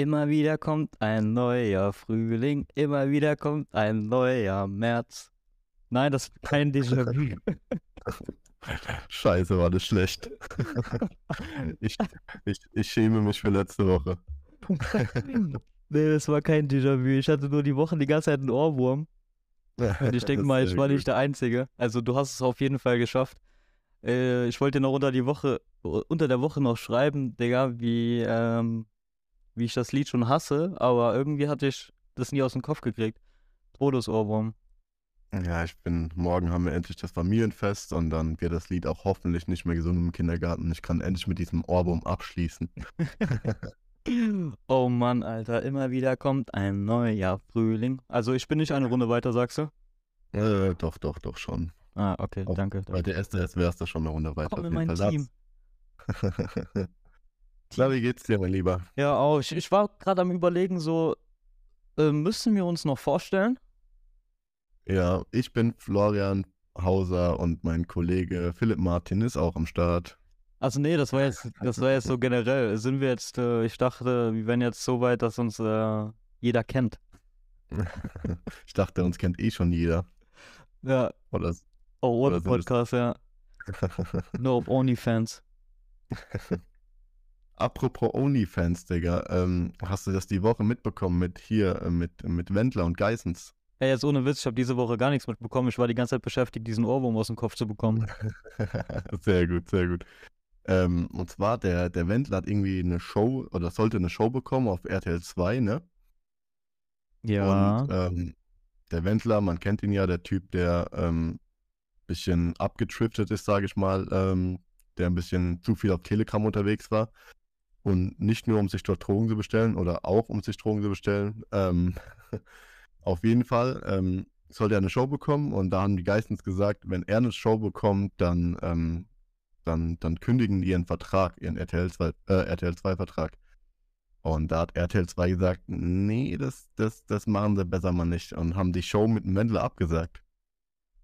Immer wieder kommt ein neuer Frühling, immer wieder kommt ein neuer März. Nein, das ist kein Déjà-vu. Scheiße, war das schlecht. ich, ich, ich schäme mich für letzte Woche. nee, das war kein Déjà-vu. Ich hatte nur die Woche die ganze Zeit einen Ohrwurm. Und ich denke mal, ich war nicht der Einzige. Also du hast es auf jeden Fall geschafft. Äh, ich wollte noch unter die Woche, unter der Woche noch schreiben, Digga, wie, ähm, wie ich das Lied schon hasse, aber irgendwie hatte ich das nie aus dem Kopf gekriegt. Todesohrwurm. Ja, ich bin, morgen haben wir endlich das Familienfest und dann wird das Lied auch hoffentlich nicht mehr gesungen im Kindergarten. Ich kann endlich mit diesem Ohrwurm abschließen. oh Mann, Alter, immer wieder kommt ein neuer Frühling. Also ich bin nicht eine Runde weiter, sagst du? Äh, doch, doch, doch schon. Ah, okay, Auch danke. Bei der SDS wär's da schon eine Runde weiter. Komm in mein. Team. Na, wie geht's dir, mein Lieber? Ja, auch. Ich, ich war gerade am überlegen, so, äh, müssen wir uns noch vorstellen? Ja, ich bin Florian Hauser und mein Kollege Philipp Martin ist auch am Start. Also nee, das war jetzt, das war jetzt so generell. Sind wir jetzt, äh, ich dachte, wir wären jetzt so weit, dass uns äh, jeder kennt. ich dachte, uns kennt eh schon jeder. Ja. Oder Oh, Oder ohne es- Podcast, ja. Auf OnlyFans. Apropos OnlyFans, Digga, ähm, hast du das die Woche mitbekommen mit hier, äh, mit, mit Wendler und Geissens? Ey, jetzt ohne Witz, ich habe diese Woche gar nichts mitbekommen. Ich war die ganze Zeit beschäftigt, diesen Ohrwurm aus dem Kopf zu bekommen. sehr gut, sehr gut. Ähm, und zwar, der, der Wendler hat irgendwie eine Show oder sollte eine Show bekommen auf RTL 2, ne? Ja. Und ähm, der Wendler, man kennt ihn ja, der Typ, der ähm, bisschen abgetriftet ist, sage ich mal, ähm, der ein bisschen zu viel auf Telegram unterwegs war. Und nicht nur, um sich dort Drogen zu bestellen oder auch um sich Drogen zu bestellen. Ähm, auf jeden Fall ähm, sollte er eine Show bekommen und da haben die Geistens gesagt, wenn er eine Show bekommt, dann, ähm, dann, dann kündigen die ihren Vertrag, ihren RTL 2, äh, RTL 2 Vertrag. Und da hat RTL 2 gesagt, nee, das, das, das machen sie besser mal nicht und haben die Show mit dem Wendler abgesagt.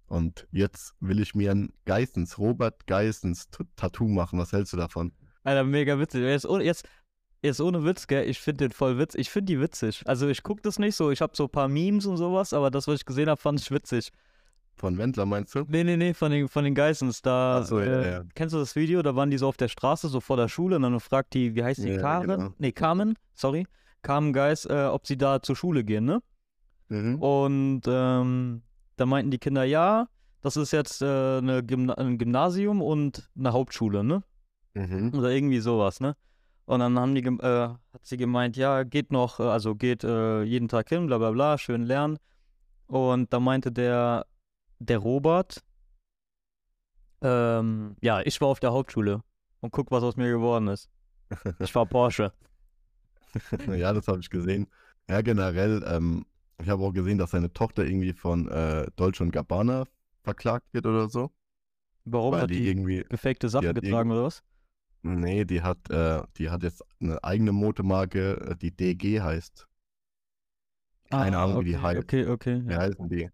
Und jetzt will ich mir ein Geissens, Robert Geissens T- Tattoo machen. Was hältst du davon? Alter, mega witzig. Jetzt ohne, jetzt, jetzt ohne Witz, gell? Ich finde den voll witzig. Ich finde die witzig. Also ich gucke das nicht so. Ich habe so ein paar Memes und sowas, aber das, was ich gesehen habe, fand ich witzig. Von Wendler meinst du? Nee, nee, nee, von den, von den Geissens. Da, so, ja, äh, ja. Kennst du das Video? Da waren die so auf der Straße, so vor der Schule, und dann fragt die, wie heißt die, Ja, Karen? genau. Nee, Carmen, sorry. Carmen Geis, äh, ob sie da zur Schule gehen, ne? Mhm. Und ähm, da meinten die Kinder, ja, das ist jetzt äh, eine Gymna ein Gymnasium und eine Hauptschule, ne? Mhm. Oder irgendwie sowas, ne? Und dann haben die, äh, hat sie gemeint, ja, geht noch, äh, also geht äh, jeden Tag hin, bla bla bla, schön lernen. Und da meinte der, der Robert, ähm, ja, ich war auf der Hauptschule und guck, was aus mir geworden ist. Ich war Porsche. ja, das habe ich gesehen. Ja, generell, ähm, ich habe auch gesehen, dass seine Tochter irgendwie von äh, Dolce und Gabbana verklagt wird oder so. Warum weil hat die die irgendwie, gefakte Sachen getragen oder was? Nee, die hat, äh, die hat jetzt eine eigene Modemarke, äh, die DG heißt. Keine Ah, Ahnung, wie die okay, heißt. Okay, okay. Wie Ja. heißen die?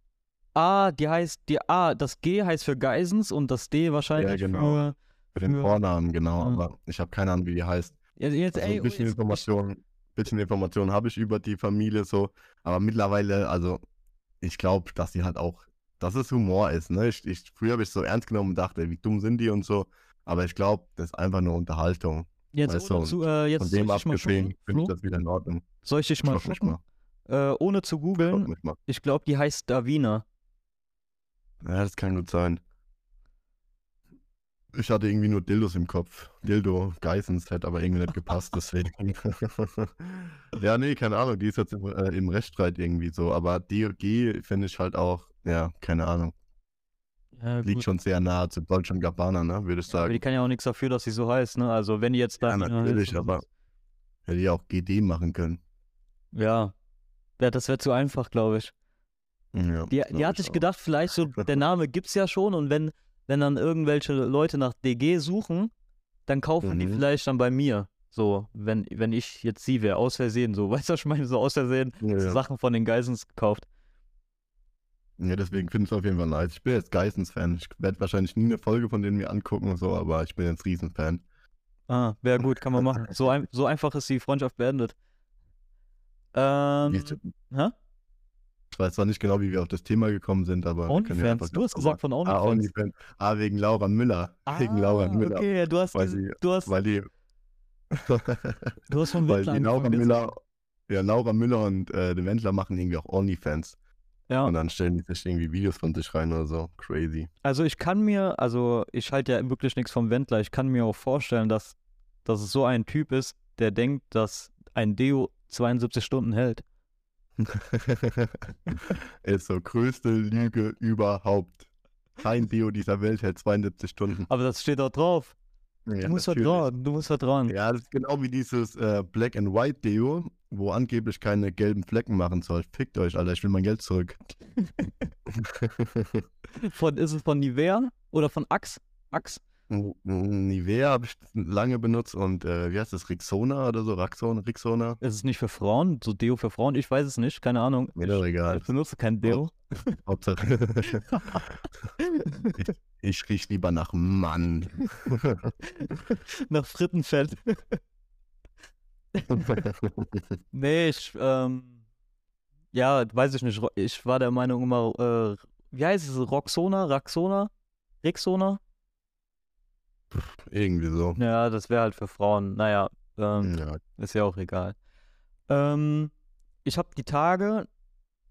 Ah, die heißt, die A, das G heißt für Geisens und das D wahrscheinlich genau. für. Für den Für- Vornamen, genau, Ah. aber ich habe keine Ahnung, wie die heißt. Jetzt, jetzt, Also ey, ein oh, bisschen jetzt- Information, bisschen Information habe ich über die Familie so, aber mittlerweile, also ich glaube, dass sie halt auch, dass es Humor ist, ne? Ich, ich, früher habe ich so ernst genommen und dachte, wie dumm sind die und so, aber ich glaube, das ist einfach nur Unterhaltung. Jetzt, weißt ohne du, zu, äh, jetzt Von dem abgesehen finde ich das wieder in Ordnung. Soll ich dich mal Schock mal. Äh, ohne zu googeln, ich glaube, die heißt Davina. Ja, das kann gut sein. Ich hatte irgendwie nur Dildos im Kopf. Dildo, Geissens hätte aber irgendwie nicht gepasst, deswegen. ja, nee, keine Ahnung, die ist jetzt im, äh, im Rechtsstreit irgendwie so, aber DG finde ich halt auch, ja, keine Ahnung, Ja, liegt schon sehr nahe zu Deutsch und Gabbana, ne, würde ich Aber die sagen. kann ja auch nichts dafür, dass sie so heißt, ne? Also wenn die jetzt Ja, Davina heißt natürlich, aber hätte die auch GD machen können. Ja. ja das wäre zu einfach, glaube ich. Ja, Die, die glaub hat ich auch. gedacht, vielleicht so, der Name gibt's ja schon und wenn, wenn dann irgendwelche Leute nach DG suchen, dann kaufen die Mhm. vielleicht dann bei mir. So, wenn, wenn ich jetzt sie wäre, aus Versehen, so, weißt du, was ich meine, so aus Versehen Ja, ja. Sachen von den Geisens gekauft. Ja, deswegen finde ich es auf jeden Fall nice. Ich bin jetzt Geissens-Fan. Ich werde wahrscheinlich nie eine Folge von denen mir angucken und so, aber ich bin jetzt Riesenfan. Ah, wäre gut, kann man machen. So, ein, so einfach ist die Freundschaft beendet. Ähm, Wie- hä? Ich weiß zwar nicht genau, wie wir auf das Thema gekommen sind, aber. OnlyFans. Du hast gesagt von Ah, OnlyFans. OnlyFans. Ah, wegen Laura Müller. wegen Laura Ah, Müller. Okay, du hast, Weil sie- du hast, Weil die. du hast von weil Wendler die Laura Müller. Ja, Laura Müller und äh, der Wendler machen irgendwie auch OnlyFans. Ja, Und dann stellen die sich irgendwie Videos von sich rein oder so. Crazy. also ich kann mir, also ich halte ja wirklich nichts vom Wendler. Ich kann mir auch vorstellen, dass, dass es so ein Typ ist, der denkt, dass ein Deo 72 Stunden hält. ist so größte Lüge überhaupt. Kein Deo dieser Welt hält 72 Stunden. Aber das steht auch drauf. Ja, du musst natürlich. vertrauen, du musst vertrauen. Ja, das ist genau wie dieses äh, Black and White Deo, wo angeblich keine gelben Flecken machen soll. Fickt euch, Alter, ich will mein Geld zurück. Von, ist es von Nivea oder von Axe? Axe? Nivea habe ich lange benutzt und äh, wie heißt das? Rixona oder so? Raxona, Rixona? Ist es nicht für Frauen? So Deo für Frauen? Ich weiß es nicht, keine Ahnung. Mir doch egal. Ich benutze kein Deo. Hauptsache. ich, ich riech lieber nach Mann. Nach Frittenfett. Nee, ich, ähm, ja, weiß ich nicht. Ich war der Meinung immer, äh, wie heißt es? Roxona? Raxona? Rixona? Irgendwie so. Ja, das wäre halt für Frauen. Naja, ähm, Ja, ist ja auch egal. Ähm, ich habe die Tage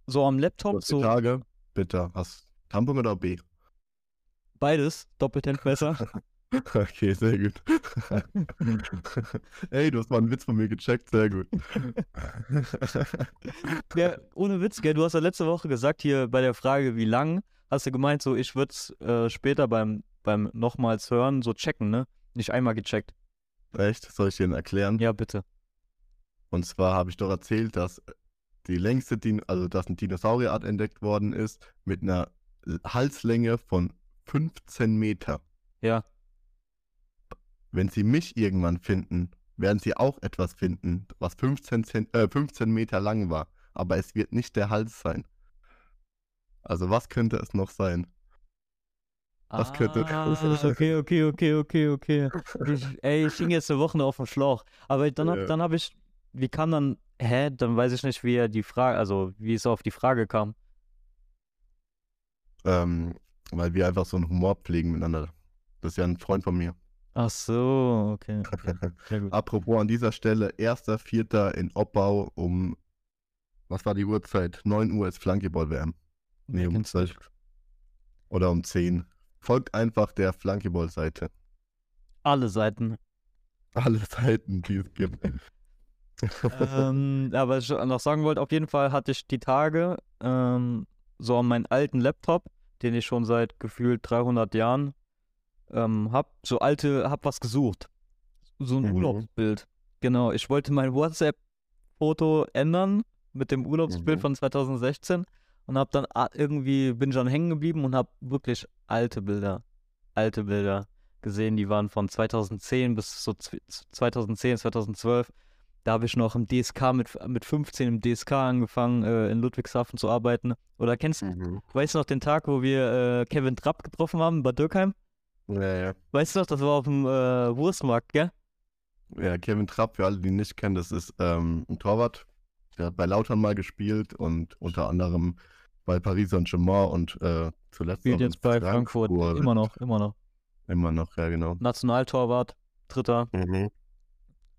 so am Laptop, so Tage. Bitte. Hast Tampon oder B? beides, Doppeltentmesser. Okay, sehr gut. Ey, du hast mal einen Witz von mir gecheckt, sehr gut. Ja, ohne Witz, gell? Du hast ja letzte Woche gesagt, hier bei der Frage, wie lang, hast du gemeint, so ich würde es äh, später beim, beim nochmals hören, so checken, ne? Nicht einmal gecheckt. Echt? Soll ich dir erklären? Ja, bitte. Und zwar habe ich doch erzählt, dass die längste, Din also dass eine Dinosaurierart entdeckt worden ist mit einer Halslänge von 15 Meter. Ja. Wenn sie mich irgendwann finden, werden sie auch etwas finden, was 15, Zent äh, 15 Meter lang war. Aber es wird nicht der Hals sein. Also was könnte es noch sein? Was könnte- Ah, okay, okay, okay, okay, okay. Ich, ey, ich hing jetzt eine Woche auf dem Schlauch. Aber dann hab, Ja. dann habe ich, wie kam dann, hä? Dann weiß ich nicht, wie er die Frage, also wie es auf die Frage kam. Ähm, weil wir einfach so einen Humor pflegen miteinander. Das ist ja ein Freund von mir. Ach so, okay. okay. Sehr gut. Apropos an dieser Stelle, 1.4. in Oppau um, was war die Uhrzeit? 9 Uhr ist Flankeball-WM. Nee, um Kennst du nicht. 12. Oder um 10. Folgt einfach der Flankeball-Seite. Alle Seiten. Alle Seiten, die es gibt. ähm, aber was ich noch sagen wollte, auf jeden Fall hatte ich die Tage ähm, so an meinen alten Laptop, den ich schon seit gefühlt 300 Jahren ähm, hab, so alte, hab was gesucht. So ein Mhm. Urlaubsbild. Genau, ich wollte mein WhatsApp-Foto ändern mit dem Urlaubsbild Mhm. von 2016 und hab dann irgendwie, bin ich dann hängen geblieben und hab wirklich alte Bilder, alte Bilder gesehen, die waren von 2010 bis so zw- 2010, 2012. Da habe ich noch im DSK mit, mit 15 im DSK angefangen, äh, in Ludwigshafen zu arbeiten. Oder kennst Mhm. weißt du noch den Tag, wo wir äh, Kevin Trapp getroffen haben Bad Dürkheim? Ja, ja. Weißt du noch, das war auf dem äh, Wurstmarkt, gell? ja, Kevin Trapp, für alle, die ihn nicht kennen, das ist ähm, ein Torwart. Der hat bei Lautern mal gespielt und unter anderem bei Paris Saint-Germain und äh, zuletzt Spielt jetzt bei Frankfurt. Immer noch, immer noch. Immer noch, ja, genau. Nationaltorwart, Dritter. Mhm.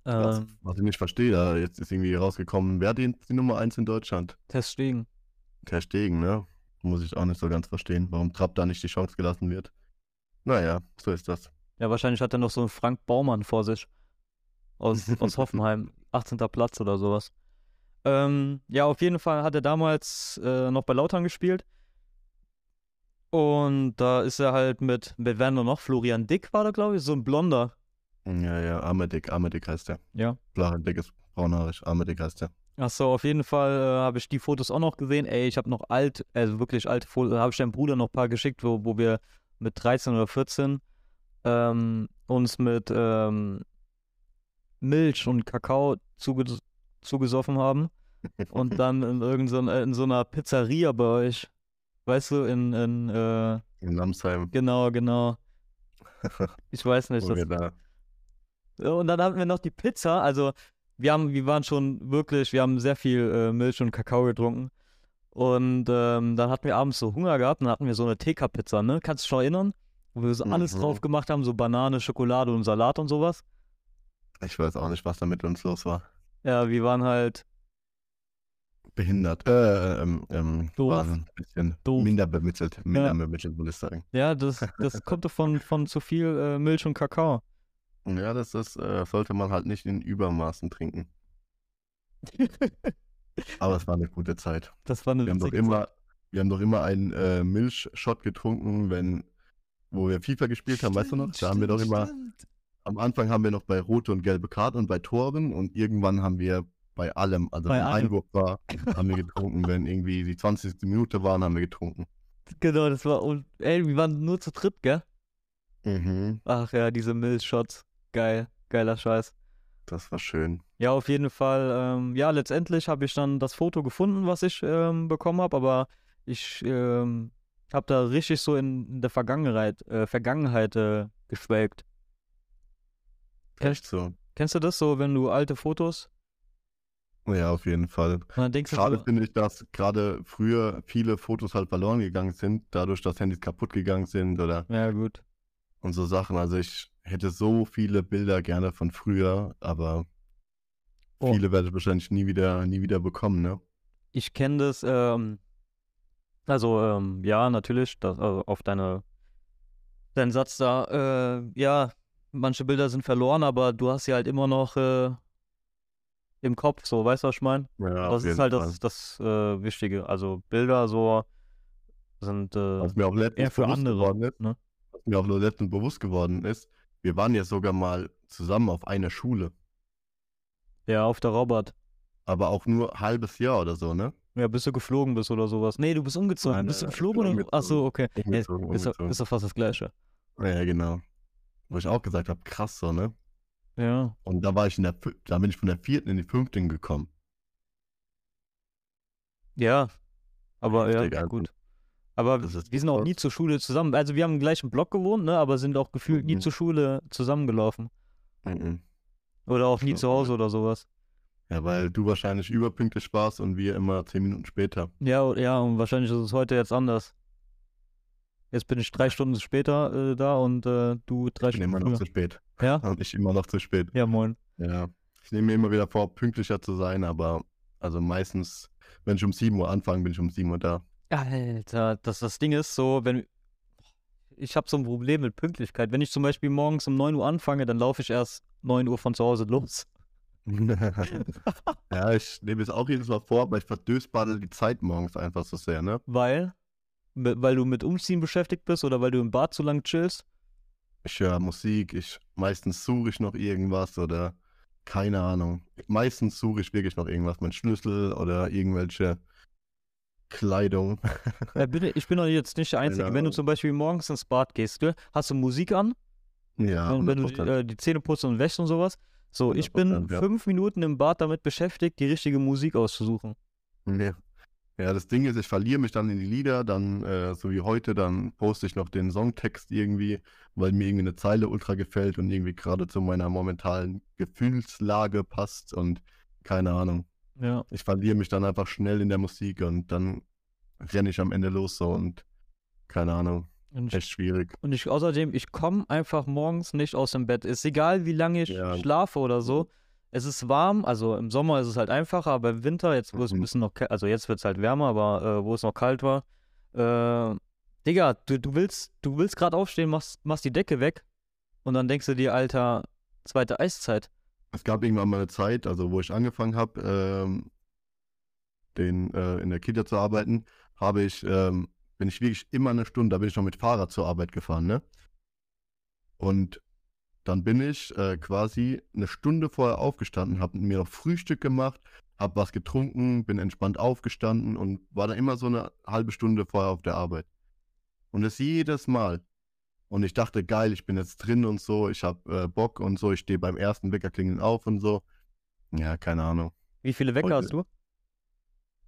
Was, Ähm, was ich nicht verstehe, da jetzt ist irgendwie rausgekommen, wer die, die Nummer 1 in Deutschland? Test Stegen. Ter Stegen, ne? Muss ich auch nicht so ganz verstehen, warum Trapp da nicht die Chance gelassen wird. Naja, so ist das. Ja, wahrscheinlich hat er noch so einen Frank Baumann vor sich. Aus, aus Hoffenheim. 18. Platz oder sowas. Ähm, ja, auf jeden Fall hat er damals äh, noch bei Lautern gespielt. Und da ist er halt mit, mit wer noch? Florian Dick war da, glaube ich, so ein Blonder. Ja, ja, Armedick, Armedick heißt der. Ja. Flacher, dickes, braunhaarig, Armedick heißt der. Achso, auf jeden Fall äh, habe ich die Fotos auch noch gesehen. Ey, ich habe noch alt, also wirklich alte Fotos, habe ich deinem Bruder noch ein paar geschickt, wo, wo wir mit 13 oder 14 ähm, uns mit ähm, Milch und Kakao zuge zugesoffen haben und dann in irgendeiner in so einer Pizzeria bei euch, weißt du, in, in äh, In Lamsheim, genau, genau. Ich weiß nicht, das, da. Und dann hatten wir noch die Pizza. Also, wir haben, wir waren schon wirklich, wir haben sehr viel äh, Milch und Kakao getrunken. Und ähm, dann hatten wir abends so Hunger gehabt und dann hatten wir so eine TK-Pizza, ne? Kannst du dich schon erinnern? Wo wir so alles Mhm. drauf gemacht haben, so Banane, Schokolade und Salat und sowas. Ich weiß auch nicht, was da mit uns los war. Ja, wir waren halt Behindert. Äh, ähm, ähm, Doof. war ein bisschen Doof. minder bemittelt. Minder bemittelt, würde ich sagen. Ja, das, das kommt von, von zu viel äh, Milch und Kakao. Ja, das ist, äh, sollte man halt nicht in Übermaßen trinken. Aber es war eine gute Zeit. Das war eine Wir haben doch immer, wir haben doch immer einen äh, Milchshot getrunken, wenn, wo wir FIFA gespielt haben, weißt du noch? Da haben wir doch immer, am Anfang haben wir noch bei rote und gelbe Karten und bei Toren und irgendwann haben wir bei allem, also Bei wenn allem. Einwurf war, haben wir getrunken. Wenn irgendwie die 20. Minute waren, haben wir getrunken. Zeit. Genau, das war. Und, ey, wir waren nur zu dritt, gell? Mhm. Ach ja, diese Milchshots. Geil. Geiler Scheiß. Das war schön. Ja, auf jeden Fall. Ähm, ja, letztendlich habe ich dann das Foto gefunden, was ich ähm, bekommen habe, aber ich ähm, habe da richtig so in, der Vergangenheit, äh, Vergangenheit äh, geschwelgt. Echt so. Kennst du das so, wenn du alte Fotos Ja, auf jeden Fall. so, finde ich, dass gerade früher viele Fotos halt verloren gegangen sind, dadurch, dass Handys kaputt gegangen sind oder ja gut. und so Sachen. Also ich hätte so viele Bilder gerne von früher, aber Oh. viele werde ich wahrscheinlich nie wieder, nie wieder bekommen, ne? Ich kenne das, ähm, also ähm, ja, natürlich, das, also auf deine, deinen Satz da, äh, ja, manche Bilder sind verloren, aber du hast sie halt immer noch äh, im Kopf, so, weißt du, was ich meine? Ja, das ist halt das, das äh, Wichtige. Also Bilder so sind äh, Was mir auch eher für andere, geworden ist, ne? was mir auch letztens bewusst geworden ist, wir waren ja sogar mal zusammen auf einer Schule, Ja, auf der Robert. aber auch nur halbes Jahr oder so, ne? Ja, bis du geflogen bist oder sowas. Nee, du bist umgezogen. Nein, bist du ich geflogen oder? Achso, okay. Ja, Umgezogen, ist, doch- umgezogen. ist doch fast das Gleiche. Ja, genau. Wo ich auch gesagt habe, krass so, ne? Ja. Und da war ich in der, da bin ich von der vierten in die fünften gekommen. Ja. Aber Heftig, ja, Alter. gut. Aber wir sind auch nie zur Schule zusammen. Also wir haben im gleichen Block gewohnt, ne? Aber sind auch gefühlt nie Mhm. zur Schule zusammengelaufen. Mhm. Oder auch nie zu Hause oder sowas. Ja, weil du wahrscheinlich überpünktlich warst und wir immer zehn Minuten später. Ja, ja, und wahrscheinlich ist es heute jetzt anders. Jetzt bin ich drei Stunden später äh, da und äh, du drei Ich bin immer Stunden noch früher. zu spät. Ja? Und ich immer noch zu spät. Ja, moin. Ja. Ich nehme mir immer wieder vor, pünktlicher zu sein, aber also meistens, wenn ich um 7 Uhr anfange, bin ich um 7 Uhr da. Alter, das, das Ding ist so, wenn. Ich habe so ein Problem mit Pünktlichkeit. Wenn ich zum Beispiel morgens um 9 Uhr anfange, dann laufe ich erst 9 Uhr von zu Hause los. ja, ich nehme es auch jedes Mal vor, aber ich verdösbadel die Zeit morgens einfach so sehr, ne? Weil? Weil du mit Umziehen beschäftigt bist oder weil du im Bad zu lang chillst? Ich höre Musik, ich meistens suche ich noch irgendwas oder keine Ahnung. Meistens suche ich wirklich noch irgendwas, mein Schlüssel oder irgendwelche Kleidung. Äh, bitte, ich bin doch jetzt nicht der Einzige. Wenn du zum Beispiel morgens ins Bad gehst, hast du Musik an, ja, wenn, wenn du 100%. äh, die Zähne putzt und wäschst und sowas. So, ich bin 100%, ja. fünf Minuten im Bad damit beschäftigt, die richtige Musik auszusuchen. Nee. Ja, das Ding ist, ich verliere mich dann in die Lieder, dann, äh, so wie heute, dann poste ich noch den Songtext irgendwie, weil mir irgendwie eine Zeile ultra gefällt und irgendwie gerade zu meiner momentanen Gefühlslage passt und keine Ahnung. Ja. Ich verliere mich dann einfach schnell in der Musik und dann renne ich am Ende los so und keine Ahnung, Und echt schwierig. und ich außerdem, ich komme einfach morgens nicht aus dem Bett. Ist egal, wie lange ich Ja. schlafe oder so. Es ist warm, also im Sommer ist es halt einfacher, aber im Winter, jetzt wo es ein Mhm. bisschen noch, also jetzt wird es halt wärmer, aber äh, wo es noch kalt war, äh, Digga, du, du willst, du willst gerade aufstehen, machst, machst die Decke weg und dann denkst du dir, Alter, zweite Eiszeit. Es gab irgendwann mal eine Zeit, also wo ich angefangen habe, ähm, den, äh, in der Kita zu arbeiten, habe ich, ähm, bin ich wirklich immer eine Stunde, da bin ich noch mit Fahrrad zur Arbeit gefahren, ne? Und dann bin ich äh, quasi eine Stunde vorher aufgestanden, habe mir noch Frühstück gemacht, habe was getrunken, bin entspannt aufgestanden und war da immer so eine halbe Stunde vorher auf der Arbeit. Und das jedes Mal. Und ich dachte, geil, ich bin jetzt drin und so, ich habe äh, Bock und so, ich stehe beim ersten Weckerklingeln auf und so. Ja, keine Ahnung. Wie viele Wecker Heute- hast du?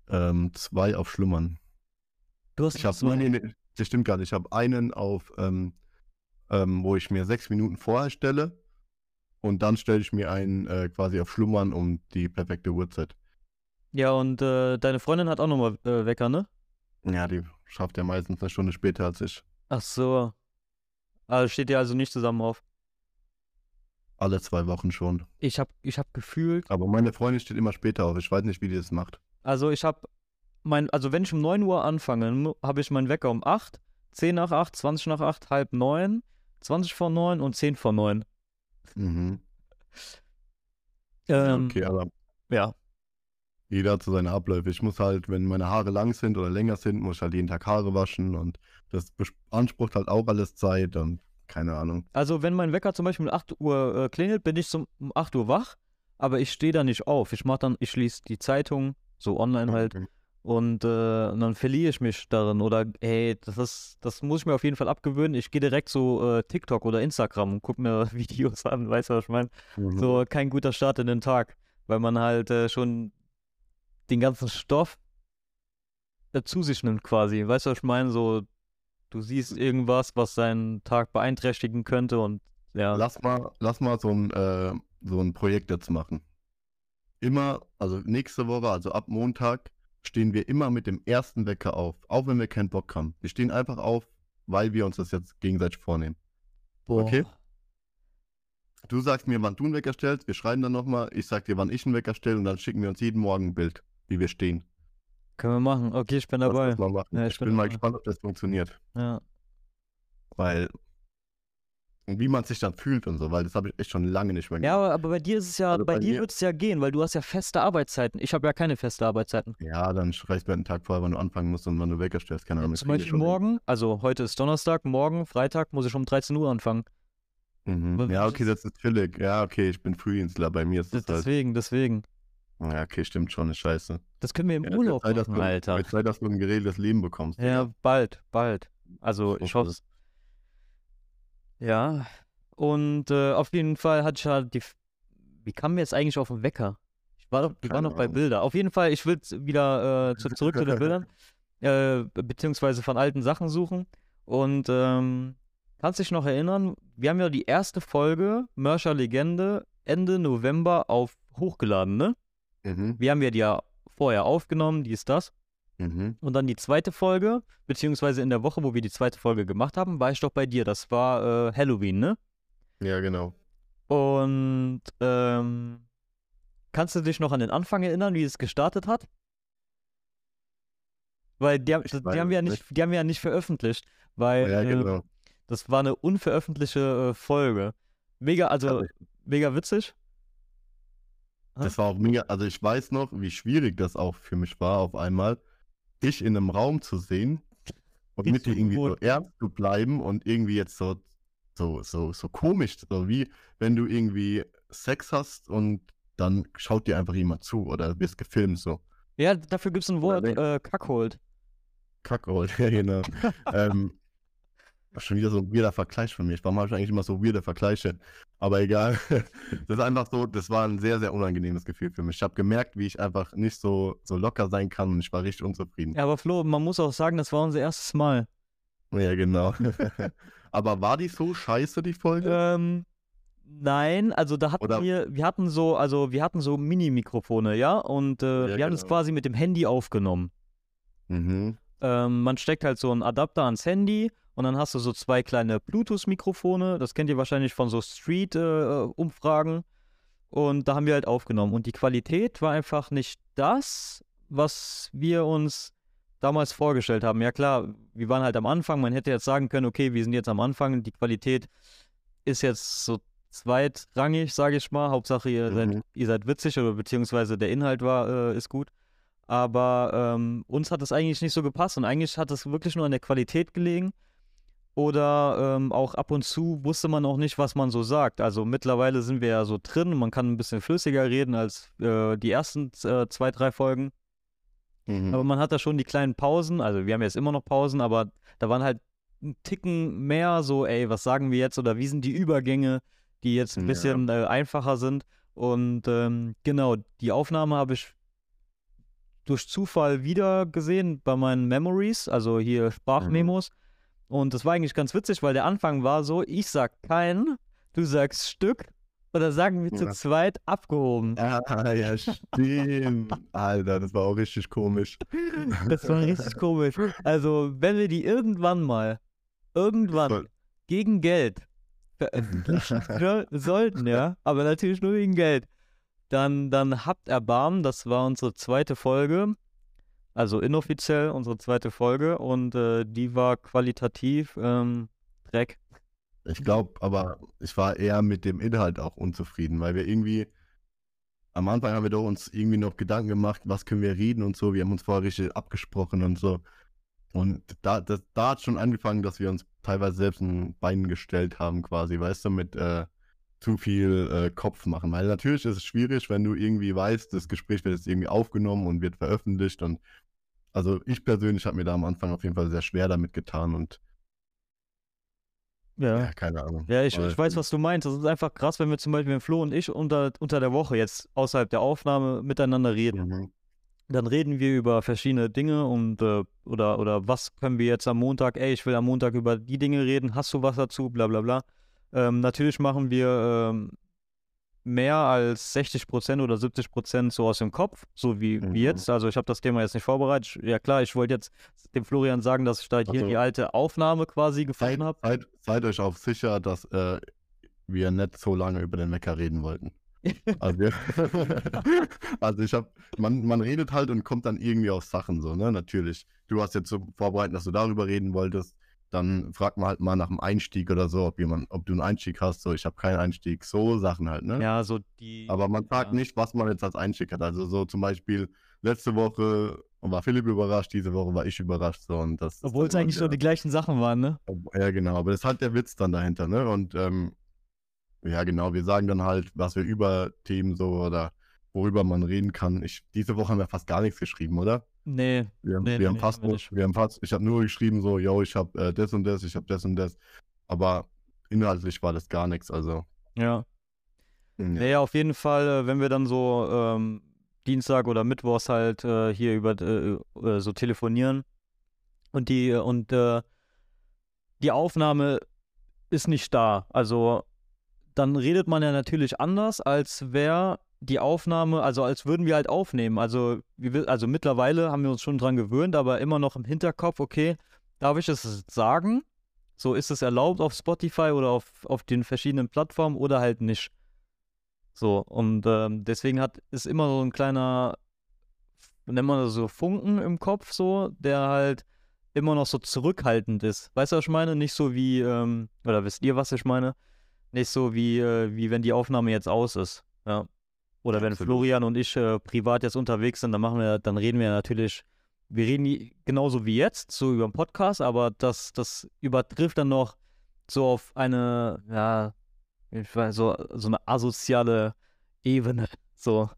Ähm, zwei auf Schlummern. Du hast Ich habe, zwei. nee, nee, das stimmt gar nicht. Ich habe einen auf, ähm, ähm, wo ich mir sechs Minuten vorher stelle und dann stelle ich mir einen äh, quasi auf Schlummern um die perfekte Uhrzeit. Ja, und äh, deine Freundin hat auch nochmal äh, Wecker, ne? Ja, die schafft ja meistens eine Stunde später als ich. Ach so. Also steht ihr also nicht zusammen auf? Alle zwei Wochen schon. Ich hab, ich hab gefühlt, Aber meine Freundin steht immer später auf. Ich weiß nicht, wie die das macht. also ich hab mein, also wenn ich um 9 Uhr anfange, habe ich meinen Wecker um 8, 10 nach 8, 20 nach 8, halb 9, 20 vor 9 und 10 vor 9. Mhm. Ähm, Okay, aber Ja. jeder hat so seine Abläufe. Ich muss halt, wenn meine Haare lang sind oder länger sind, muss ich halt jeden Tag Haare waschen und das beansprucht halt auch alles Zeit und keine Ahnung. Also wenn mein Wecker zum Beispiel um 8 Uhr äh, klingelt, bin ich zum, um 8 Uhr wach, aber ich stehe da nicht auf. Ich mach dann, ich lese die Zeitung, so online halt, Okay. Und, äh, und dann verliere ich mich darin. Oder ey, das ist, das muss ich mir auf jeden Fall abgewöhnen. Ich gehe direkt so äh, TikTok oder Instagram und gucke mir Videos an, weißt du, was ich meine? Mhm. So kein guter Start in den Tag, weil man halt äh, schon den ganzen Stoff äh, zu sich nimmt quasi. Weißt du, was ich meine? So, du siehst irgendwas, was deinen Tag beeinträchtigen könnte und ja. Lass mal, lass mal so ein, äh, so ein Projekt jetzt machen. Immer, also nächste Woche, also ab Montag, stehen wir immer mit dem ersten Wecker auf, auch wenn wir keinen Bock haben. Wir stehen einfach auf, weil wir uns das jetzt gegenseitig vornehmen. Boah. okay. Du sagst mir, wann du einen Wecker stellst, wir schreiben dann nochmal, ich sag dir, wann ich einen Wecker stelle und dann schicken wir uns jeden Morgen ein Bild, wie wir stehen. Können wir machen. Okay, ich bin dabei. Ja, ich ich bin bin mal gespannt, ob das funktioniert. Ja. Weil, und wie man sich dann fühlt und so, weil das habe ich echt schon lange nicht mehr Ja, gemacht. aber, aber bei dir ist es ja, Also bei bei dir wird es ja gehen, weil du hast ja feste Arbeitszeiten. Ich habe ja keine feste Arbeitszeiten. Ja, dann du mir einen Tag vorher, wann du anfangen musst und wann du Wecker stellst. Keine Ahnung. Zum kriegen wir Beispiel schon hin. morgen, also heute ist Donnerstag, morgen, Freitag, muss ich um 13 Uhr anfangen. Mhm. Ja, okay, das ist chillig. Ja, okay, ich bin Freelancer, bei mir ist Das, halt. deswegen, deswegen. Ja, okay, stimmt schon, ist scheiße. Das können wir im Ja, Urlaub Zeit, machen, du, Alter. Zeit, dass du ein geregeltes Leben bekommst. Ja, bald, bald. Also ich hoffe Ja. Und äh, auf jeden Fall hatte ich ja die. Wie kam mir jetzt eigentlich auf den Wecker? Ich war doch, waren Keine noch bei. Bilder. Auf jeden Fall, ich will wieder äh, zu, zurück zu den Bildern, äh, beziehungsweise von alten Sachen suchen. Und ähm, kannst dich noch erinnern, wir haben ja die erste Folge Mörscher Legende Ende November auf hochgeladen, ne? Mhm. Wir haben ja die ja vorher aufgenommen, dies, das. Mhm. Und dann die zweite Folge, beziehungsweise in der Woche, wo wir die zweite Folge gemacht haben, war ich doch bei dir. Das war äh, Halloween, ne? Ja, genau. Und ähm, kannst du dich noch an den Anfang erinnern, wie es gestartet hat? Weil die, haben- die haben wir ja nicht, die haben wir ja nicht veröffentlicht, weil Ja, äh, genau. das war eine unveröffentlichte äh, Folge. Mega, also Also, mega witzig. das war auch mega, also ich weiß noch, wie schwierig das auch für mich war, auf einmal, dich in einem Raum zu sehen und mit dir irgendwie so gut. ernst zu bleiben und irgendwie jetzt so, so, so, so komisch, so wie wenn du irgendwie Sex hast und dann schaut dir einfach jemand zu oder wirst gefilmt, so. Ja, dafür gibt es ein Wort, äh, Kackhold. Kackold, ja genau. ähm, schon wieder so ein weirder Vergleich von mir. Warum habe ich eigentlich immer so weirde Vergleiche? Aber egal. Das ist einfach so, das war ein sehr, sehr unangenehmes Gefühl für mich. Ich habe gemerkt, wie ich einfach nicht so, so locker sein kann und ich war richtig unzufrieden. Ja, aber Flo, man muss auch sagen, das war unser erstes Mal. Ja, genau. Aber war die so scheiße, die Folge? Ähm, nein, also da hatten Oder- wir, wir hatten so, also wir hatten so Mini-Mikrofone, ja, und äh, Ja, wir haben das genau. quasi mit dem Handy aufgenommen. Mhm. Ähm, man steckt halt so einen Adapter ans Handy und dann hast du so zwei kleine Bluetooth-Mikrofone. Das kennt ihr wahrscheinlich von so Street-Umfragen. und da haben wir halt aufgenommen. Und die Qualität war einfach nicht das, was wir uns damals vorgestellt haben. Ja klar, wir waren halt am Anfang. Man hätte jetzt sagen können, okay, wir sind jetzt am Anfang. Die Qualität ist jetzt so zweitrangig, sage ich mal. Hauptsache, ihr, Mhm. seid, ihr seid witzig oder beziehungsweise der Inhalt war, äh, ist gut. Aber ähm, uns hat das eigentlich nicht so gepasst und eigentlich hat es wirklich nur an der Qualität gelegen. Oder ähm, auch ab und zu wusste man auch nicht, was man so sagt. Also mittlerweile sind wir ja so drin und man kann ein bisschen flüssiger reden als äh, die ersten äh, zwei, drei Folgen. Mhm. Aber man hat da schon die kleinen Pausen. Also wir haben jetzt immer noch Pausen, aber da waren halt ein Ticken mehr so, ey, was sagen wir jetzt oder wie sind die Übergänge, die jetzt ein Ja. bisschen äh, einfacher sind. Und ähm, genau, die Aufnahme habe ich durch Zufall wieder gesehen bei meinen Memories, also hier Sprachmemos. Und das war eigentlich ganz witzig, weil der Anfang war so, ich sag kein, du sagst Stück Oder sagen wir zu Ja. zweit abgehoben. Ah, ja, stimmt. Alter, das war auch richtig komisch. Das war richtig komisch. Also, wenn wir die irgendwann mal, irgendwann Voll. gegen Geld veröffentlichen soll- sollten, ja, aber natürlich nur gegen Geld, dann, dann habt Erbarmen, das war unsere zweite Folge, also inoffiziell unsere zweite Folge und äh, die war qualitativ ähm, Dreck. Ich glaube, aber ich war eher mit dem Inhalt auch unzufrieden, weil wir irgendwie am Anfang haben wir doch uns irgendwie noch Gedanken gemacht, was können wir reden und so. Wir haben uns vorher richtig abgesprochen und so. Und da, das, da hat schon angefangen, dass wir uns teilweise selbst ein Bein gestellt haben, quasi, weißt du, mit äh, zu viel äh, Kopf machen. Weil natürlich ist es schwierig, wenn du irgendwie weißt, das Gespräch wird jetzt irgendwie aufgenommen und wird veröffentlicht. Und also ich persönlich habe mir da am Anfang auf jeden Fall sehr schwer damit getan und Ja. ja, keine Ahnung. Ja, ich, ich weiß, was du meinst. Das ist einfach krass, wenn wir zum Beispiel, wenn Flo und ich unter, unter der Woche jetzt außerhalb der Aufnahme miteinander reden. Mhm. Dann reden wir über verschiedene Dinge und äh, oder, oder was können wir jetzt am Montag, ey, ich will am Montag über die Dinge reden, hast du was dazu, bla bla bla. Ähm, natürlich machen wir ähm, mehr als 60% oder 70% so aus dem Kopf, so wie, Mhm. wie jetzt. Also ich habe das Thema jetzt nicht vorbereitet. Ich- Ja klar, ich wollte jetzt dem Florian sagen, dass ich da hier Also- die alte Aufnahme quasi gefunden habe. seid, seid euch auch sicher, dass äh, wir nicht so lange über den Wecker reden wollten. Also, wir, also ich habe, man, man redet halt und kommt dann irgendwie auf Sachen so, ne? Natürlich. Du hast jetzt so vorbereitet, dass du darüber reden wolltest. Dann fragt man halt mal nach dem Einstieg oder so, ob jemand, ob du einen Einstieg hast. So, ich habe keinen Einstieg. So Sachen halt, ne? Ja, so die. Aber man sagt ja. nicht, was man jetzt als Einstieg hat. Also so zum Beispiel letzte Woche war Philipp überrascht, diese Woche war ich überrascht. So, und das Obwohl es eigentlich so wieder- die gleichen Sachen waren, ne? ja, genau, aber das ist halt der Witz dann dahinter, ne? Und ähm, ja, genau, wir sagen dann halt, was wir über Themen so oder worüber man reden kann. Ich, diese Woche haben wir fast gar nichts geschrieben, oder? Nee, Wir, haben- Nee, wir nee, haben nee, fast haben wir nicht. wir haben fast, ich habe nur geschrieben so, yo, ich habe äh, das und das, ich habe das und das, aber inhaltlich war das gar nichts, also. ja. ja. Naja, auf jeden Fall, äh, wenn wir dann so ähm, Dienstag oder Mittwochs halt äh, hier über äh, äh, so telefonieren und die und äh, die Aufnahme ist nicht da. Also dann redet man ja natürlich anders, als wäre die Aufnahme, also als würden wir halt aufnehmen. Also, wir, also mittlerweile haben wir uns schon dran gewöhnt, aber immer noch im Hinterkopf, okay, darf ich es sagen? So ist es erlaubt auf Spotify oder auf, auf den verschiedenen Plattformen oder halt nicht. So, und ähm, deswegen hat ist immer so ein kleiner, nennt man das so, Funken im Kopf, so, der halt immer noch so zurückhaltend ist. Weißt du, was ich meine? Nicht so wie, ähm, oder wisst ihr, was ich meine? Nicht so wie, äh, wie wenn die Aufnahme jetzt aus ist. Ja. Oder wenn Absolut. Florian und ich äh, privat jetzt unterwegs sind, dann machen wir, dann reden wir natürlich, wir reden genauso wie jetzt, so über den Podcast, aber das, das übertrifft dann noch so auf eine, ja, ich weiß, so, so eine asoziale Ebene. So.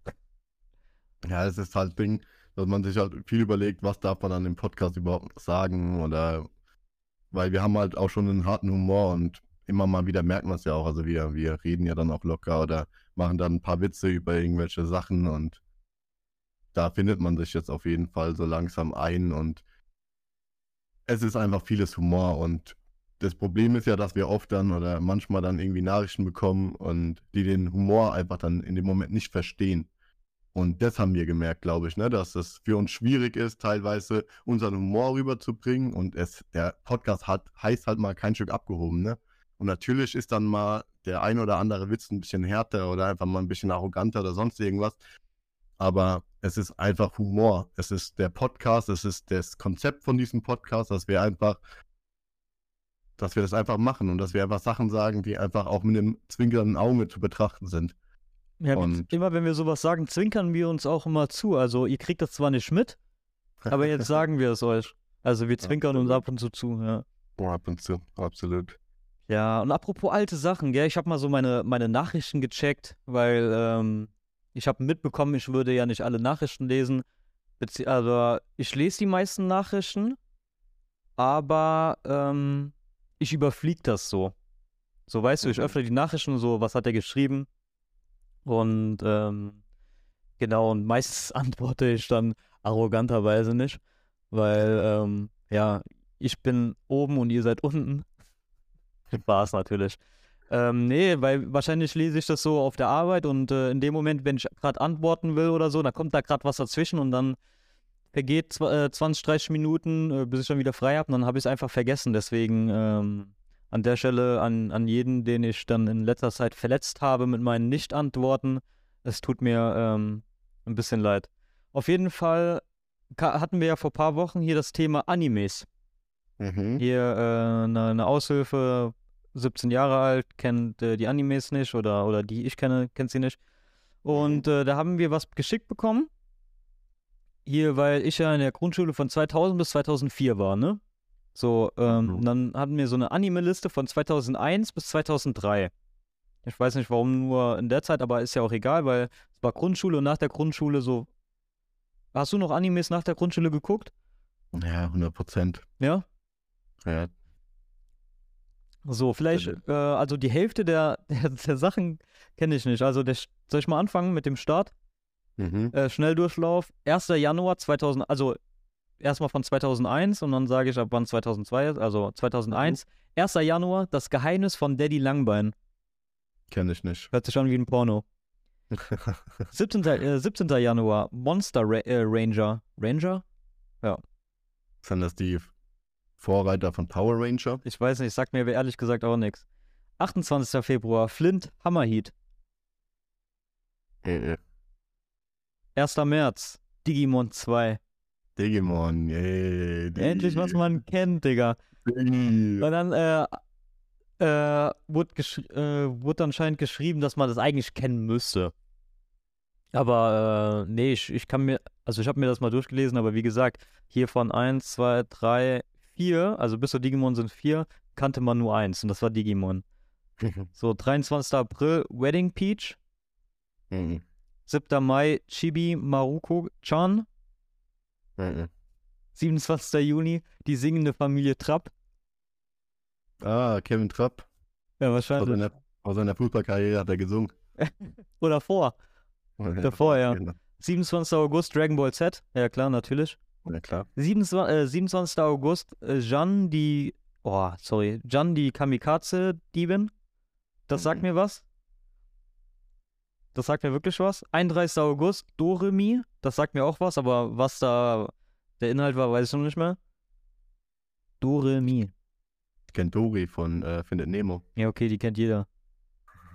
Ja, es ist halt Ding, dass man sich halt viel überlegt, was darf man dann im Podcast überhaupt sagen oder weil wir haben halt auch schon einen harten Humor und immer mal wieder merkt man es ja auch. Also wir, wir reden ja dann auch locker oder machen dann ein paar Witze über irgendwelche Sachen und da findet man sich jetzt auf jeden Fall so langsam ein und es ist einfach vieles Humor und das Problem ist ja, dass wir oft dann oder manchmal dann irgendwie Nachrichten bekommen und die den Humor einfach dann in dem Moment nicht verstehen. Und das haben wir gemerkt, glaube ich, ne, dass es für uns schwierig ist, teilweise unseren Humor rüberzubringen. Und es, der Podcast hat, heißt halt mal kein Stück abgehoben, ne? Und natürlich ist dann mal der ein oder andere Witz ein bisschen härter oder einfach mal ein bisschen arroganter oder sonst irgendwas. Aber es ist einfach Humor. Es ist der Podcast, es ist das Konzept von diesem Podcast, dass wir einfach, dass wir das einfach machen und dass wir einfach Sachen sagen, die einfach auch mit einem zwinkernden Auge zu betrachten sind. Ja, Und- immer wenn wir sowas sagen, zwinkern wir uns auch immer zu. Also ihr kriegt das zwar nicht mit, aber jetzt sagen wir es euch. Also wir zwinkern uns Absolut. ab und zu zu, ja. Oh, ab und zu, absolut. Ja, und apropos alte Sachen, gell, ich habe mal so meine, meine Nachrichten gecheckt, weil ähm, ich habe mitbekommen, ich würde ja nicht alle Nachrichten lesen. Bezieh also ich lese die meisten Nachrichten, aber ähm, ich überfliege das so. So weißt du, ich Mhm. öffne die Nachrichten und so, was hat er geschrieben? Und ähm, genau, und meistens antworte ich dann arroganterweise nicht, weil ähm, ja, ich bin oben und ihr seid unten. Spaß natürlich. Ähm, nee, weil wahrscheinlich lese ich das so auf der Arbeit und äh, in dem Moment, wenn ich gerade antworten will oder so, dann kommt da gerade was dazwischen und dann vergeht äh, 20, 30 Minuten, äh, bis ich dann wieder frei habe und dann habe ich es einfach vergessen. Deswegen ähm, an der Stelle an, an jeden, den ich dann in letzter Zeit verletzt habe mit meinen Nicht-Antworten, es tut mir ähm, ein bisschen leid. Auf jeden Fall hatten wir ja vor ein paar Wochen hier das Thema Animes. Mhm. Hier äh, eine, eine Aushilfe 17 Jahre alt, kennt äh, die Animes nicht oder, oder die ich kenne, kennt sie nicht. Und äh, da haben wir was geschickt bekommen. Hier, weil ich ja in der Grundschule von 2000 bis 2004 war, ne? So, ähm, Mhm. dann hatten wir so eine Anime-Liste von 2001 bis 2003. Ich weiß nicht, warum nur in der Zeit, aber ist ja auch egal, weil es war Grundschule und nach der Grundschule so. Hast du noch Animes nach der Grundschule geguckt? Ja, 100 Prozent. Ja? Ja, So, vielleicht, äh, also die Hälfte der, der, der Sachen kenne ich nicht. Also, der, soll ich mal anfangen mit dem Start? mhm. Äh, Schnelldurchlauf, 1. Januar 2000, also erstmal von 2001 und dann sage ich ab wann 2002 ist, also 2001. 1. Januar, das Geheimnis von Daddy Langbein. kenne ich nicht. Hört sich an wie ein Porno. 17. Äh, 17. Januar, Monster Ra äh, Ranger. Ranger? Sind das die Vorreiter von Power Ranger? Ich weiß nicht, sagt mir ehrlich gesagt auch nichts. 28. Februar, Flint Hammerheat. Äh, 1. März, Digimon 2. Digimon, yay. Endlich, was man kennt, Digga. Digi. Und dann äh, äh, wurde, äh, wurde anscheinend geschrieben, dass man das eigentlich kennen müsste. Aber äh, nee, ich, ich kann mir, also ich habe mir das mal durchgelesen, aber wie gesagt, hier von 1, 2, 3, 4, also bis zu Digimon sind 4, kannte man nur eins und das war Digimon. So, 23. April, Wedding Peach. Mhm. 7. Mai, Chibi Maruko-chan. Mhm. 27. Juni, die singende Familie Trapp. Ah, Kevin Trapp. Ja, wahrscheinlich. seiner, vor seiner Fußballkarriere hat er gesungen. Oder vor. Davor, ja. Genau. 27. August, Dragon Ball Z. Ja, klar, natürlich. Ja, klar. 27, äh, 27. August, äh, Jeanne, die. Oh, sorry. Jeanne, die Kamikaze-Diebin. Das sagt Mhm. mir was. Das sagt mir wirklich was. 31. August, Doremi. Das sagt mir auch was, aber was da der Inhalt war, weiß ich noch nicht mehr. Doremi. Ich kenne Dori von äh, Findet Nemo. Ja, okay, die kennt jeder.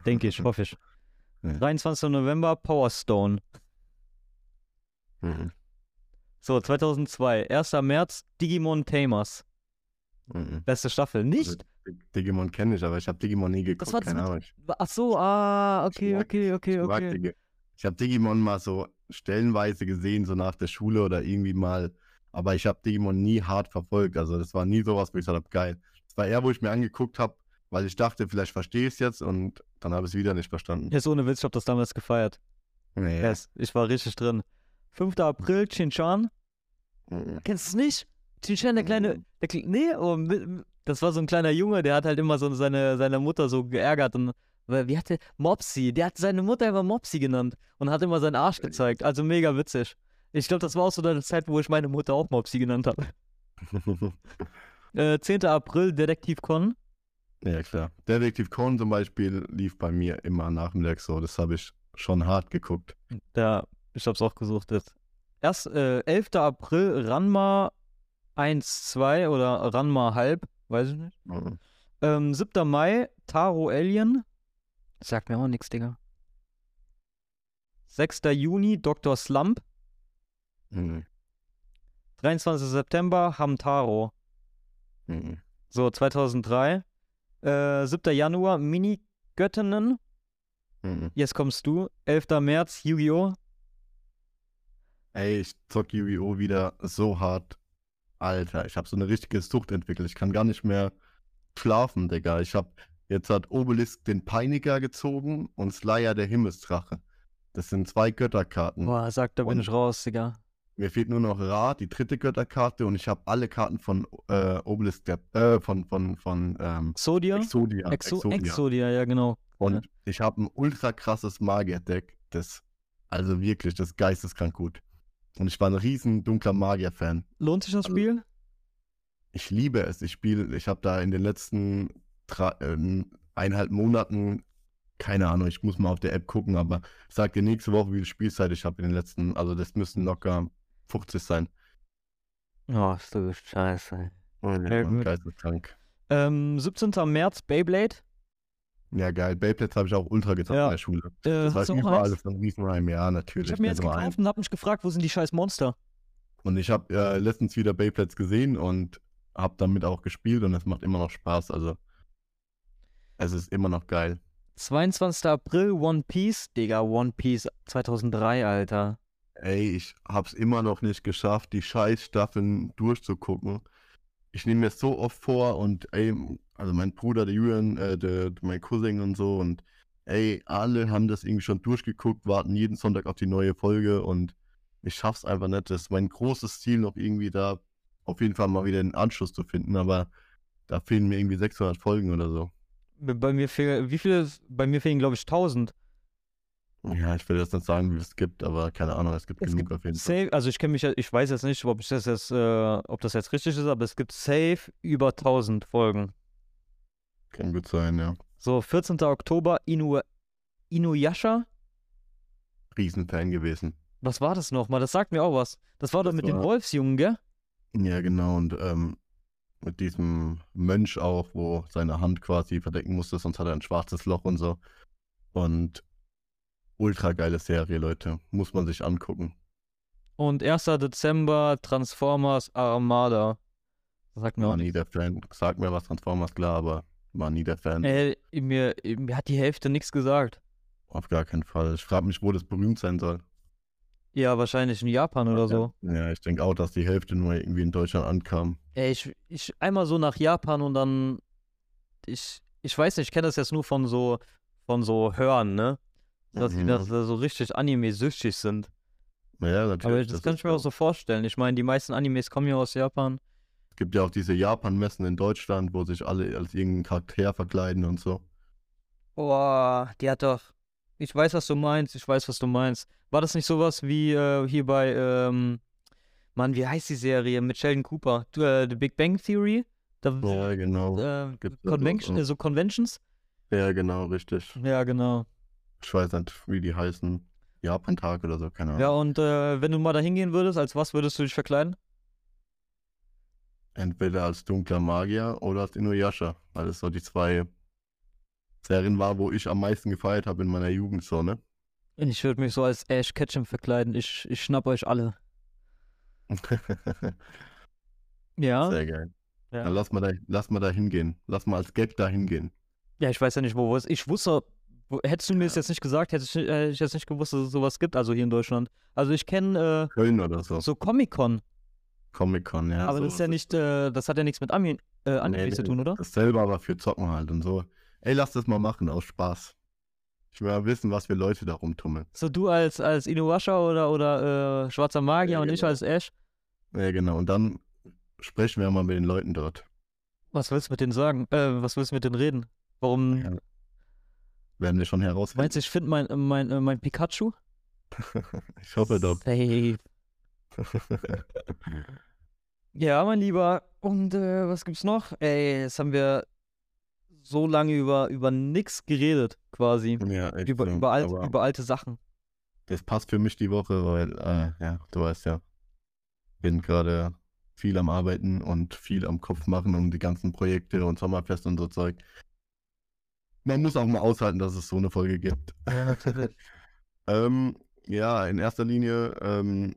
Denke ich, hoffe ich. Ja. 23. November, Power Stone. Mhm. So, 2002. 1. März, Digimon Tamers. Mhm. Beste Staffel. Nicht? Also, Digimon kenne ich, aber ich habe Digimon nie geguckt. Das war keine Ahnung. Ach so, ah, okay, mag- okay, okay, ich mag okay. Digi- ich habe Digimon mal so stellenweise gesehen, so nach der Schule oder irgendwie mal. Aber ich habe Digimon nie hart verfolgt. Also das war nie sowas, wo ich gesagt habe, geil. Das war eher, wo ich mir angeguckt habe, weil ich dachte, vielleicht verstehe ich es jetzt und dann habe ich es wieder nicht verstanden. Jetzt ohne Witz, ich hab das damals gefeiert. Nee. Yes, ich war richtig drin. 5. April, Chinchan. Mhm. Kennst du es nicht? Chinchan, der kleine, Mhm. der Kle nee, oh, das war so ein kleiner Junge, der hat halt immer so seine, seine Mutter so geärgert und weil- wie hatte Mopsy, der hat seine Mutter einfach Mopsy genannt und hat immer seinen Arsch gezeigt. Also mega witzig. Ich glaube, das war auch so eine Zeit, wo ich meine Mutter auch Mopsy genannt habe. Äh, 10. April, Detektiv Con. ja, klar. Detektiv Conan zum Beispiel lief bei mir immer nachmittags so. Das habe ich schon hart geguckt. Da, ich hab's auch gesucht jetzt. Erst äh, 11. April, Ranma 1, 2 oder Ranma halb, weiß ich nicht. Mhm. Ähm, 7. Mai, Taro Alien. Sagt mir auch nichts, Digga. 6. Juni, Dr. Slump. Mhm. 23. September, Hamtaro. Mhm. So, 2003. Äh, 7. Januar, Mini-Göttinnen. Mhm. Jetzt kommst du. 11. März, Yu-Gi-Oh! Ey, ich zock Yu-Gi-Oh! wieder so hart. Alter, ich habe so eine richtige Sucht entwickelt. Ich kann gar nicht mehr schlafen, Digga. Ich habe jetzt hat Obelisk den Peiniger gezogen und Slayer der Himmelsdrache. Das sind zwei Götterkarten. Boah, sag, da bin ich raus, Digga. Mir fehlt nur noch Ra, die dritte Götterkarte, und ich habe alle Karten von äh, Obelisk, der, äh, von, von, von ähm, Exodia? Exodia. Exo Exodia. Exodia, ja, genau. Und ich habe ein ultra krasses Magier-Deck, das, also wirklich, das ist geisteskrank gut. Und ich war ein riesen dunkler Magier-Fan. Lohnt sich das Also- Spiel? Ich liebe es. Ich spiele, ich habe da in den letzten drei, äh, eineinhalb Monaten. Keine Ahnung, ich muss mal auf der App gucken, aber ich sag dir nächste Woche, wie viel Spielzeit ich habe in den letzten, also das müssten locker 50 sein. Oh, ist du Scheiße. Oh, ja, Mann, geisteskrank. Ähm, 17. März, Beyblade. Ja, geil. Beyblades habe ich auch ultra gezockt Ja. in der Schule. Äh, Das war überall, war ein Riesenheim, ja, natürlich. Ich habe mir jetzt nur gekauft und hab mich gefragt, wo sind die scheiß Monster? Und ich habe äh, letztens wieder Beyblades gesehen und habe damit auch gespielt und es macht immer noch Spaß. Also es ist immer noch geil. 22. April, One Piece. Digga, One Piece 2003, Alter. Ey, ich hab's immer noch nicht geschafft, die Scheißstaffeln durchzugucken. Ich nehme mir so oft vor und ey, also mein Bruder, der Julian, äh, der, mein Cousin und so und ey, alle haben das irgendwie schon durchgeguckt, warten jeden Sonntag auf die neue Folge und ich schaff's einfach nicht. Das ist mein großes Ziel, noch irgendwie da auf jeden Fall mal wieder den Anschluss zu finden, aber da fehlen mir irgendwie 600 Folgen oder so. Bei mir fehlen, wie viele? Bei mir fehlen, glaube ich, 1000. Ja, ich will jetzt nicht sagen, wie es gibt, aber keine Ahnung, es gibt Es genug gibt auf jeden Fall. Safe, also ich kenne mich, ich weiß jetzt nicht, ob ich das jetzt, äh, ob das jetzt richtig ist, aber es gibt safe über 1000 Folgen. Kann gut sein, ja. So, 14. Oktober, Inu, Inuyasha. Riesenfan gewesen. Was war das nochmal? Das sagt mir auch was. Das war doch mit den war- Wolfsjungen, gell? Ja, genau. Und ähm, mit diesem Mönch auch, wo seine Hand quasi verdecken musste, sonst hat er ein schwarzes Loch und so. Und ultra geile Serie, Leute. Muss man sich angucken. Und 1. Dezember, Transformers Armada. Sagt mir War nie der Fan. Sag mir was Transformers, klar, aber war nie der Fan. Ey, mir, mir hat die Hälfte nichts gesagt. Auf gar keinen Fall. Ich frage mich, wo das berühmt sein soll. Ja, wahrscheinlich in Japan oder so. Ja, ich denke auch, dass die Hälfte nur irgendwie in Deutschland ankam. Ey, ich, ich einmal so nach Japan und dann. Ich, ich weiß nicht, ich kenne das jetzt nur von so, von so Hören, ne? Dass die Mhm. da so richtig Anime-süchtig sind. Ja, natürlich. Aber das, kann ist ich mir auch so vorstellen. Ich meine, die meisten Animes kommen ja aus Japan. Es gibt ja auch diese Japan-Messen in Deutschland, wo sich alle als irgendeinen Charakter verkleiden und so. Boah, die hat doch. Ich weiß, was du meinst. Ich weiß, was du meinst. War das nicht sowas wie äh, hier bei, ähm, Mann, wie heißt die Serie mit Sheldon Cooper? Du, äh, The Big Bang Theory? Da, Ja, genau. äh, Convention, äh, so Conventions? Ja, genau, richtig. Ja, genau. Ich weiß nicht, wie die heißen. Japan-Tag oder so, keine Ahnung. Ja, und äh, wenn du mal da hingehen würdest, als was würdest du dich verkleiden? Entweder als dunkler Magier oder als Inuyasha, weil es so die zwei Serien war, wo ich am meisten gefeiert habe in meiner Jugend, so, ne? Ich würde mich so als Ash Ketchum verkleiden. Ich, ich schnapp euch alle. Ja? Sehr geil. Ja. Dann lass mal, da, lass mal da hingehen. Lass mal als Gag da hingehen. Ja, ich weiß ja nicht, wo es Ich wusste, hättest du mir das jetzt nicht gesagt, hätte ich, äh, ich jetzt nicht gewusst, dass es sowas gibt, also hier in Deutschland. Also ich kenne Köln oder so. äh, so Comic-Con, Comic-Con, ja. aber so. das ist ja nicht, äh, das hat ja nichts mit äh, Anime Nee, zu tun, oder? Dasselbe, aber für Zocken halt und so. Ey, lass das mal machen, aus Spaß. Ich will mal wissen, was für Leute da rumtummeln. So du als, als Inuyasha oder, oder äh, Schwarzer Magier Ja, und ich genau. als Ash. Ja, genau. Und dann sprechen wir mal mit den Leuten dort. Was willst du mit denen sagen? Äh, was willst du mit denen reden? Warum? Ja. Werden wir schon herausfinden. Meinst du, ich finde mein, äh, mein, äh, mein Pikachu? ich hoffe doch. Safe. Ja, mein Lieber. Und äh, was gibt's noch? Ey, jetzt haben wir so lange über, über nix geredet, quasi. ja, echt Über, so. über, alt, über alte Sachen. das passt für mich die Woche, weil, äh, ja, du weißt ja, bin gerade viel am Arbeiten und viel am Kopf machen um die ganzen Projekte und Sommerfest und so Zeug. Man muss auch mal aushalten, dass es so eine Folge gibt. Ja, natürlich. Ähm, ja, in erster Linie, ähm,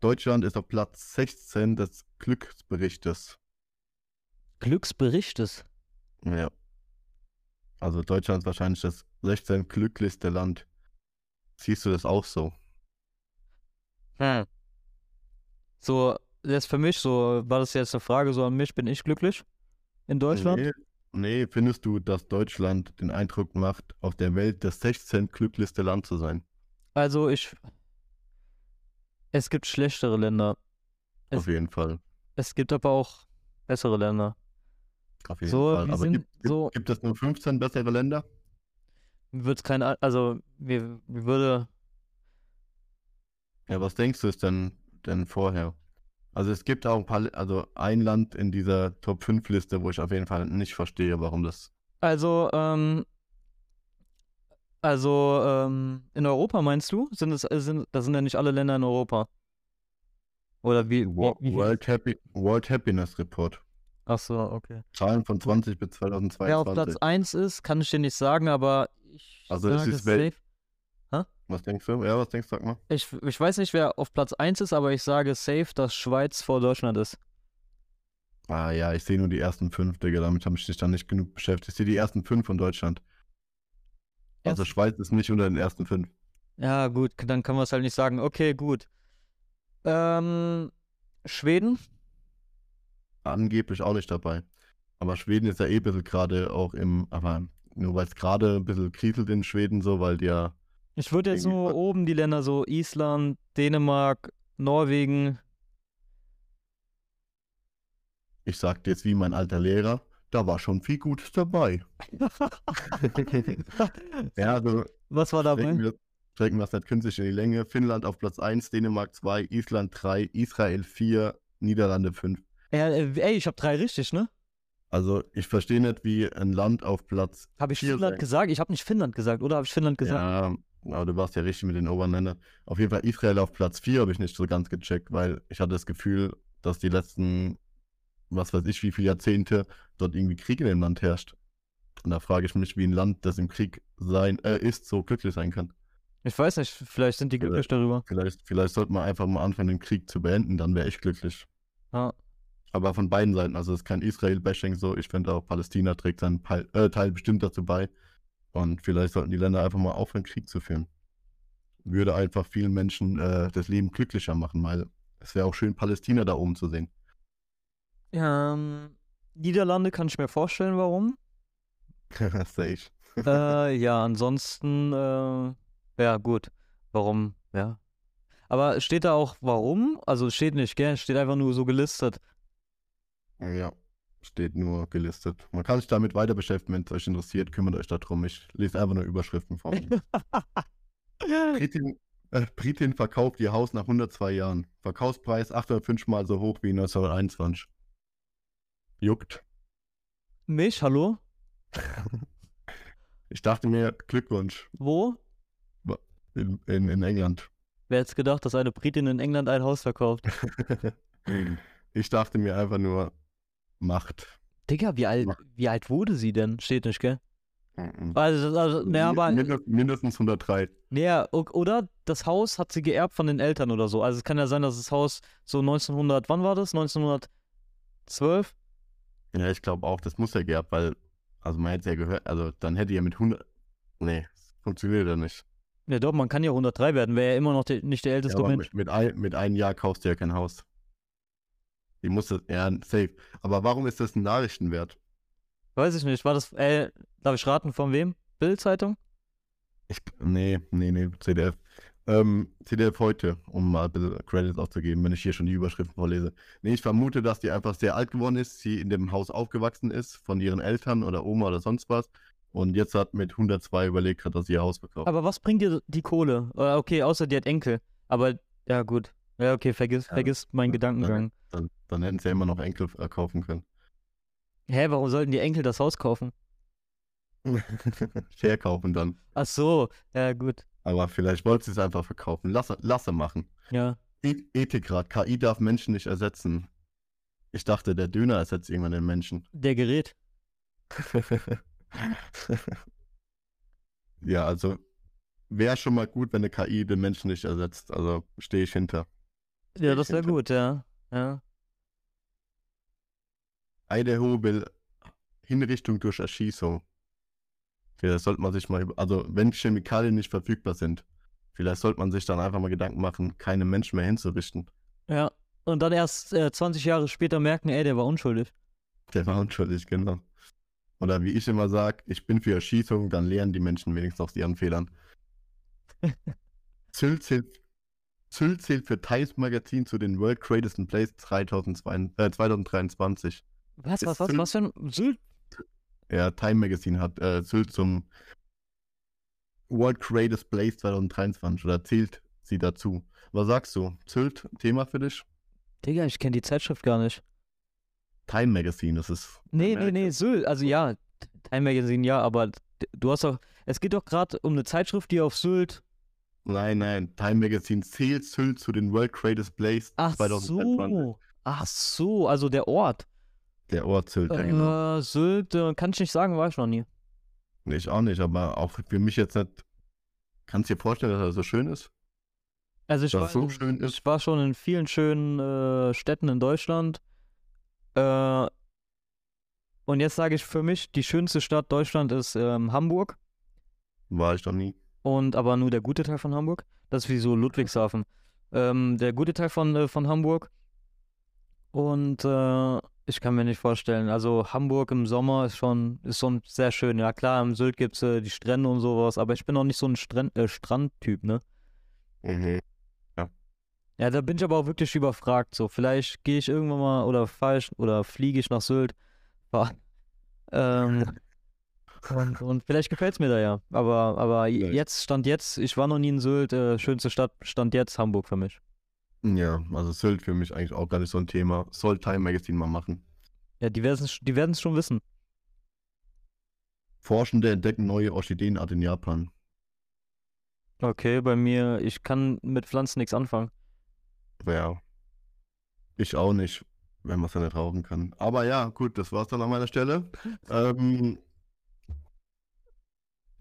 Deutschland ist auf Platz 16 des Glücksberichtes. Glücksberichtes. Ja. Also Deutschland ist wahrscheinlich das 16 glücklichste Land. Siehst du das auch so? Hm. So, jetzt für mich, so, war das jetzt eine Frage so an mich, bin ich glücklich in Deutschland? Nee, nee, findest du, dass Deutschland den Eindruck macht, auf der Welt das 16 glücklichste Land zu sein? Also ich, es gibt schlechtere Länder. Es- Auf jeden Fall. Es gibt aber auch bessere Länder. Auf jeden So, Fall. Aber sind gibt, so- gibt es nur 15 bessere Länder? Mir wird's kein, Al- also mir, mir würde, Ja, was denkst du ist denn, denn vorher? Also es gibt auch ein paar, also ein Land in dieser Top 5 Liste, wo ich auf jeden Fall nicht verstehe, warum das Also, ähm, also, ähm, in Europa meinst du? Sind es, äh, sind, das sind ja nicht alle Länder in Europa. Oder wie, wie? World, Happy, World Happiness Report. Ach so, okay. Zahlen von 20 bis Wer auf Platz 2022. 1 ist, kann ich dir nicht sagen, aber ich Also es sage ist wel- safe. Was denkst du? Ja, was denkst du? Sag mal. Ich, ich weiß nicht, wer auf Platz 1 ist, aber ich sage safe, dass Schweiz vor Deutschland ist. Ah ja, ich sehe nur die ersten fünf, Digga. Damit habe ich mich dann nicht genug beschäftigt. Ich sehe die ersten fünf von Deutschland. Also Erst- Schweiz ist nicht unter den ersten fünf. Ja, gut, dann kann man es halt nicht sagen. Okay, gut. Ähm, Schweden? Angeblich auch nicht dabei. Aber Schweden ist ja eh ein bisschen gerade auch im, aber nur weil es gerade ein bisschen kriselt in Schweden so, weil die ja, Ich würde jetzt nur oben die Länder so Island, Dänemark, Norwegen. ich sagte jetzt wie mein alter Lehrer, da war schon viel Gutes dabei. Ja, also Was war strecken dabei? wir, strecken wir das nicht künstlich in die Länge. Finnland auf Platz 1, Dänemark 2, Island 3, Israel 4, Niederlande 5. Ja, äh, ey, ich habe drei richtig, ne? Also ich verstehe nicht, wie ein Land auf Platz Habe ich Finnland sein. gesagt? Ich habe nicht Finnland gesagt, oder habe ich Finnland gesagt? Ja, aber du warst ja richtig mit den oberen Ländern. Auf jeden Fall Israel auf Platz 4 habe ich nicht so ganz gecheckt, weil ich hatte das Gefühl, dass die letzten, was weiß ich, wie viele Jahrzehnte dort irgendwie Krieg in dem Land herrscht. Und da frage ich mich, wie ein Land, das im Krieg sein, äh, ist, so glücklich sein kann. Ich weiß nicht, vielleicht sind die glücklich darüber. Vielleicht, vielleicht sollte man einfach mal anfangen, den Krieg zu beenden, dann wäre ich glücklich. Ja. Aber von beiden Seiten, also es ist kein Israel-Bashing so. Ich finde auch, Palästina trägt seinen Teil, äh, Teil bestimmt dazu bei. Und vielleicht sollten die Länder einfach mal aufhören, Krieg zu führen. Würde einfach vielen Menschen äh, das Leben glücklicher machen, weil es wäre auch schön, Palästina da oben zu sehen. Ähm, Niederlande kann ich mir vorstellen, warum. Safe. äh, ja, ansonsten, äh, ja, gut. Warum, ja. Aber steht da auch warum? Also steht nicht, gell? Steht einfach nur so gelistet. Ja, steht nur gelistet. Man kann sich damit weiter beschäftigen, wenn es euch interessiert, kümmert euch darum. Ich lese einfach nur Überschriften vor. Britin, äh, Britin verkauft ihr Haus nach 102 Jahren. Verkaufspreis 805 Mal so hoch wie 1921. Juckt. Mich, hallo? Ich dachte mir, Glückwunsch Wo? in, in, in England. Wer hätte gedacht, dass eine Britin in England ein Haus verkauft? ich dachte mir einfach nur, Macht. Digga, wie alt, wie alt wurde sie denn? Steht nicht, gell? Mhm. Also, also ne, aber, Mindest- Mindestens 103. ne, o- oder das Haus hat sie geerbt von den Eltern oder so. Also es kann ja sein, dass das Haus so 1900, wann war das? 1912? Ja, ich glaube auch, das muss ja geerbt, weil, also man hätte ja gehört, also dann hätte ja mit 100, nee, das funktioniert ja nicht. Ja doch, man kann ja 103 werden, wäre ja immer noch der, nicht der Ja, älteste aber Mensch. mit, mit, ein, mit einem Jahr kaufst du ja kein Haus. Die muss das, ja, safe. Aber warum ist das ein Nachrichtenwert? Weiß ich nicht, war das, äh, darf ich raten, von wem? Bild-Zeitung? Ich, nee, nee, nee, CDF. Ähm, CDF heute, um mal ein bisschen Credits aufzugeben, wenn ich hier schon die Überschriften vorlese. Nee, ich vermute, dass die einfach sehr alt geworden ist, sie in dem Haus aufgewachsen ist, von ihren Eltern oder Oma oder sonst was. Und jetzt hat mit 102 überlegt hat, dass sie ihr Haus verkauft. Aber was bringt dir die Kohle? Äh, Okay, außer die hat Enkel. Aber, ja gut. Ja, okay, vergiss, Ja, vergiss meinen Gedankengang. Dann, dann hätten sie ja immer noch Enkel äh, kaufen können. Hä, warum sollten die Enkel das Haus kaufen? Verkaufen dann. Ach so, ja gut. Aber vielleicht wollte sie es einfach verkaufen. Lasse, lasse machen. Ja. E- Ethikrat. KI darf Menschen nicht ersetzen. Ich dachte, der Döner ersetzt irgendwann den Menschen. Der Gerät. ja, also wäre schon mal gut, wenn eine KI den Menschen nicht ersetzt. Also stehe ich hinter. Ja, das wäre gut, ja. Ja. Idaho will Hinrichtung durch Erschießung. Vielleicht sollte man sich mal, über- also wenn Chemikalien nicht verfügbar sind, vielleicht sollte man sich dann einfach mal Gedanken machen, keine Menschen mehr hinzurichten. Ja. Und dann erst äh, 20 Jahre später merken, ey, der war unschuldig. Der war unschuldig, genau. Oder wie ich immer sage, ich bin für Erschießung, dann lernen die Menschen wenigstens aus ihren Fehlern. Sylt zählt, Sylt zählt für Times Magazin zu den World Greatest Place 2022, äh, 2023. Was, was, was, Sylt- was für ein Sylt? Ja, Time Magazine hat äh, Sylt zum World Greatest Place 2023 oder zählt sie dazu. Was sagst du? Sylt, Thema für dich? Digga, ich kenne die Zeitschrift gar nicht. Time Magazine, das ist. Nee, nee, Amerika. nee, Sylt. Also ja, Time Magazine ja, aber du hast doch, es geht doch gerade um eine Zeitschrift, die auf Sylt. Nein, nein, Time Magazine zählt Sylt zu den World Greatest Place Ach 2021. so. Ach so, also der Ort. Der Ort Sylt, ja, genau. Äh, Sylt, äh, kann ich nicht sagen, war ich noch nie. Ich auch nicht, aber auch für mich jetzt nicht. Kannst du dir vorstellen, dass er so schön ist? Also ich war, so schön ist? ich war schon in vielen schönen äh, Städten in Deutschland. Äh, und jetzt sage ich für mich, die schönste Stadt Deutschland ist ähm, Hamburg. War ich noch nie. Und aber nur der gute Teil von Hamburg. Das ist wie so Ludwigshafen. Ähm, der gute Teil von, äh, von Hamburg. Und äh, ich kann mir nicht vorstellen. Also Hamburg im Sommer ist schon, ist schon sehr schön. Ja klar, im Sylt gibt es äh, die Strände und sowas, aber ich bin auch nicht so ein Stran äh, Strandtyp, ne? Mhm. Ja, da bin ich aber auch wirklich überfragt. So, vielleicht gehe ich irgendwann mal oder falsch oder fliege ich nach Sylt. Ähm, und, und vielleicht gefällt es mir da ja. Aber, aber jetzt, Stand jetzt, ich war noch nie in Sylt, äh, schönste Stadt, Stand jetzt Hamburg für mich. Ja, also Sylt für mich eigentlich auch gar nicht so ein Thema. Soll Time Magazine mal machen. Ja, die werden es die werden's schon wissen. Forschende entdecken neue Orchideenart in Japan. Okay, bei mir, ich kann mit Pflanzen nichts anfangen. Ja. Ich auch nicht, wenn man es ja nicht rauchen kann. Aber ja, gut, das war's dann an meiner Stelle. ähm,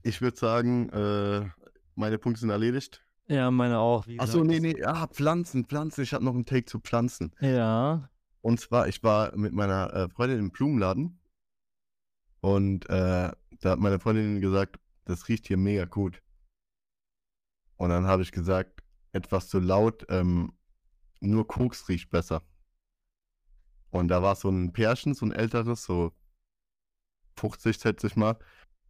ich würde sagen, äh, meine Punkte sind erledigt. Ja, meine auch. Achso, nee, nee, ah, Pflanzen, Pflanzen. Ich habe noch einen Take zu Pflanzen. Ja. Und zwar, ich war mit meiner äh, Freundin im Blumenladen und äh, da hat meine Freundin gesagt, das riecht hier mega gut. Und dann habe ich gesagt, etwas zu laut, ähm, nur Koks riecht besser. Und da war so ein Pärchen, so ein älteres, so 50, schätze ich mal.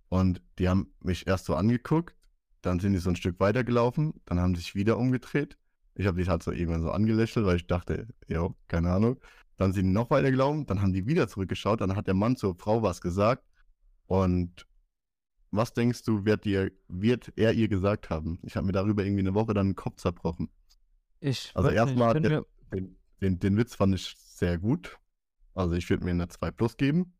Und die haben mich erst so angeguckt, dann sind die so ein Stück weitergelaufen, dann haben sie sich wieder umgedreht. Ich habe die halt so irgendwann so angelächelt, weil ich dachte, jo, keine Ahnung. Dann sind die noch weiter gelaufen, dann haben die wieder zurückgeschaut, dann hat der Mann zur Frau was gesagt. Und was denkst du, wird, dir, wird er ihr gesagt haben? Ich habe mir darüber irgendwie eine Woche dann den Kopf zerbrochen. Ich Also erstmal Den, den, den Witz fand ich sehr gut. Also ich würde mir eine 2 Plus geben.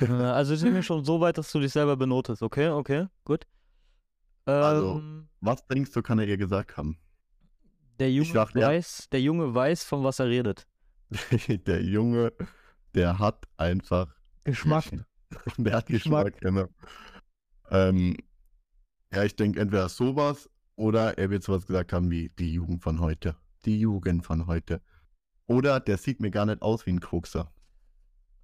Äh, also ich bin mir schon so weit, dass du dich selber benotest. Okay, okay, gut. Also, Ähm, Was denkst du, kann er ihr gesagt haben? der Junge dachte, ja. weiß, der Junge weiß, von was er redet. der Junge, der hat einfach Geschmack. Der hat Geschmack. Geschmack, genau. Ähm, ja, ich denke entweder sowas oder er wird sowas gesagt haben wie die Jugend von heute. Die Jugend von heute. Oder der sieht mir gar nicht aus wie ein Kokser.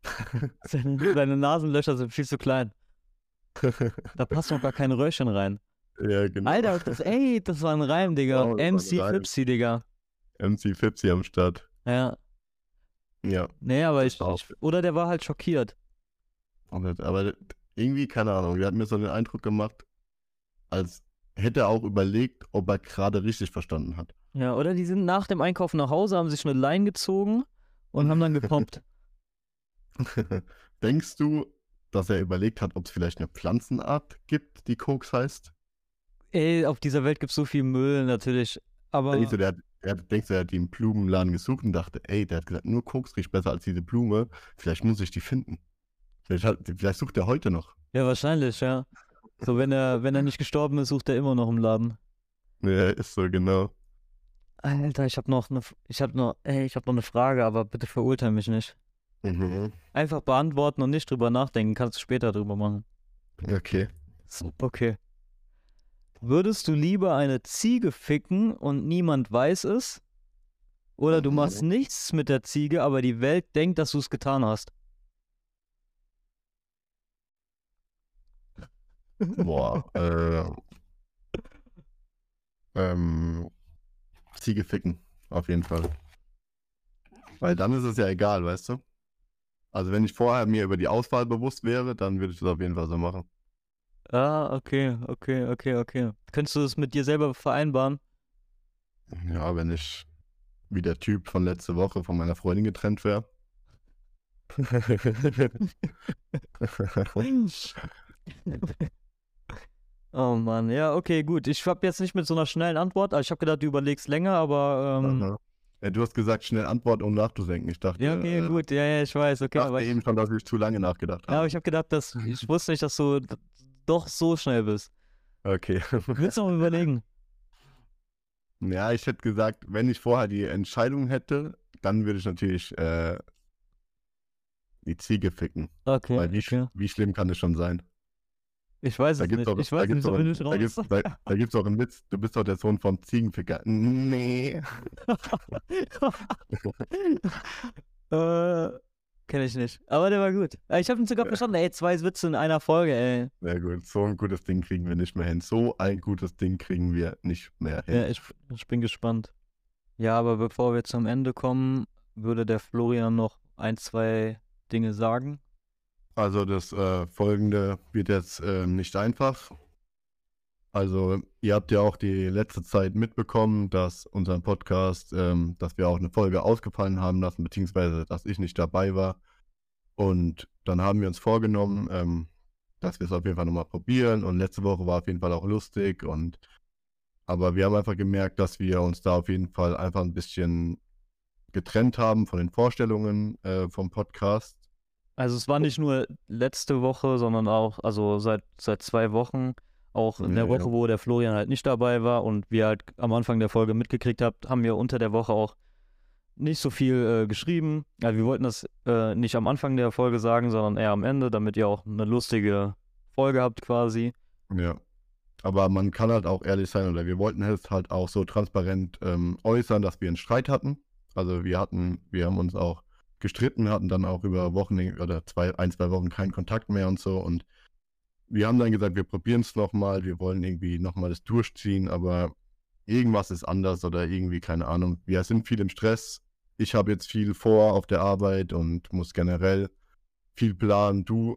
Seine, seine Nasenlöcher sind viel zu klein. Da passt noch gar kein Röhrchen rein. ja, genau. Alter, das, ey, das war ein Reim, Digga. Oh, MC Reim. Fipsi, Digga. MC Fipsi am Start. Ja. Ja. Nee, aber ich, ich. Oder der war halt schockiert. Aber, aber irgendwie, keine Ahnung, der hat mir so den Eindruck gemacht, als hätte er auch überlegt, ob er gerade richtig verstanden hat. Ja, oder die sind nach dem Einkauf nach Hause, haben sich eine Line gezogen und haben dann gepoppt. Denkst du, dass er überlegt hat, ob es vielleicht eine Pflanzenart gibt, die Koks heißt? ey, auf dieser Welt gibt es so viel Müll, natürlich. Aber. Denkst du, der hat, er, denkst du, er hat die im Blumenladen gesucht und dachte, ey, der hat gesagt, nur Koks riecht besser als diese Blume. Vielleicht muss ich die finden. Vielleicht, hat, vielleicht sucht er heute noch. Ja, wahrscheinlich, ja. So, wenn er, wenn er nicht gestorben ist, sucht er immer noch im Laden. Ja, ist so, genau. Alter, ich habe noch eine, ich habe noch, ey, ich habe noch eine Frage, aber bitte verurteile mich nicht. Mhm. Einfach beantworten und nicht drüber nachdenken, kannst du später drüber machen. Okay. Okay. Würdest du lieber eine Ziege ficken und niemand weiß es? Oder du Mhm. machst nichts mit der Ziege, aber die Welt denkt, dass du es getan hast? Boah, äh, ähm, Ziege ficken, auf jeden Fall. Weil dann ist es ja egal, weißt du? Also wenn ich vorher mir über die Auswahl bewusst wäre, dann würde ich das auf jeden Fall so machen. Ah, okay, okay, okay, okay. Könntest du es mit dir selber vereinbaren? Ja, wenn ich wie der Typ von letzte Woche von meiner Freundin getrennt wäre. Oh Mann, ja, okay, gut. Ich habe jetzt nicht mit so einer schnellen Antwort, also ich habe gedacht, du überlegst länger, aber ähm. Ja, du hast gesagt, schnell antworten, um nachzudenken. Ich dachte, Ja, okay, äh, gut. Ja, ja, ich weiß. Okay, dachte aber ich, eben schon, dass ich zu lange nachgedacht ja, aber habe. ich habe gedacht, dass ich wusste nicht, dass du doch so schnell bist. Okay. Willst du noch überlegen? Ja, ich hätte gesagt, wenn ich vorher die Entscheidung hätte, dann würde ich natürlich äh, die Ziege ficken. Okay. Weil wie, okay. wie schlimm kann es schon sein? Ich weiß Da es nicht. auch, Ich da weiß nicht, so bin ich da gibt's, raus. da, da gibt's auch einen Witz. Du bist doch der Sohn vom Ziegenficker. Nee. äh, kenn ich nicht. Aber der war gut. Äh, Ich habe ihn sogar verstanden. Ey, zwei Witze in einer Folge, ey. Sehr gut. So ein gutes Ding kriegen wir nicht mehr hin. So ein gutes Ding kriegen wir nicht mehr hin. Ja, ich, ich bin gespannt. Ja, aber bevor wir zum Ende kommen, würde der Florian noch ein, zwei Dinge sagen. Also das äh, Folgende wird jetzt ähm, nicht einfach. Also ihr habt ja auch die letzte Zeit mitbekommen, dass unser Podcast, ähm, dass wir auch eine Folge ausgefallen haben lassen, beziehungsweise dass ich nicht dabei war. Und dann haben wir uns vorgenommen, ähm, dass wir es auf jeden Fall nochmal probieren. Und letzte Woche war auf jeden Fall auch lustig. Und aber wir haben einfach gemerkt, dass wir uns da auf jeden Fall einfach ein bisschen getrennt haben von den Vorstellungen äh, vom Podcast. Also es war nicht nur letzte Woche, sondern auch, also seit, seit zwei Wochen, auch in der Ja, ja. Woche, wo der Florian halt nicht dabei war und wir halt am Anfang der Folge mitgekriegt habt, haben wir unter der Woche auch nicht so viel äh, geschrieben. Also wir wollten das äh, nicht am Anfang der Folge sagen, sondern eher am Ende, damit ihr auch eine lustige Folge habt quasi. Ja. Aber man kann halt auch ehrlich sein, oder wir wollten es halt auch so transparent ähm, äußern, dass wir einen Streit hatten. Also wir hatten, wir haben uns auch gestritten, hatten dann auch über Wochen oder zwei, ein, zwei Wochen keinen Kontakt mehr und so. Und wir haben dann gesagt, wir probieren es nochmal, wir wollen irgendwie nochmal das durchziehen, aber irgendwas ist anders oder irgendwie, keine Ahnung. Wir sind viel im Stress. Ich habe jetzt viel vor auf der Arbeit und muss generell viel planen. Du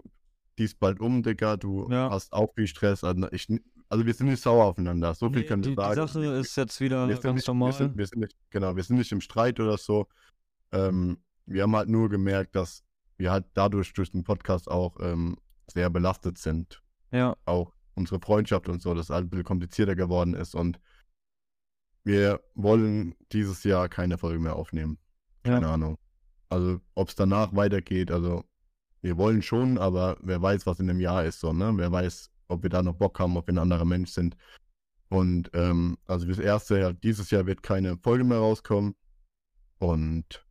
dies bald um, Digga. Du Ja. hast auch viel Stress. Also, ich, also wir sind nicht sauer aufeinander. So viel Nee, können die, wir die sagen. Sache ist jetzt wieder wir sind ganz nicht, normal. Wir sind, wir sind nicht, genau, wir sind nicht im Streit oder so. Ähm, wir haben halt nur gemerkt, dass wir halt dadurch durch den Podcast auch ähm, sehr belastet sind. ja, Auch unsere Freundschaft und so, dass es halt ein bisschen komplizierter geworden ist. Und wir wollen dieses Jahr keine Folge mehr aufnehmen. Ja. Keine Ahnung. Also, ob es danach weitergeht, also wir wollen schon, aber wer weiß, was in dem Jahr ist, so, ne? Wer weiß, ob wir da noch Bock haben, ob wir ein anderer Mensch sind. Und ähm, also das erste Jahr, dieses Jahr wird keine Folge mehr rauskommen. Und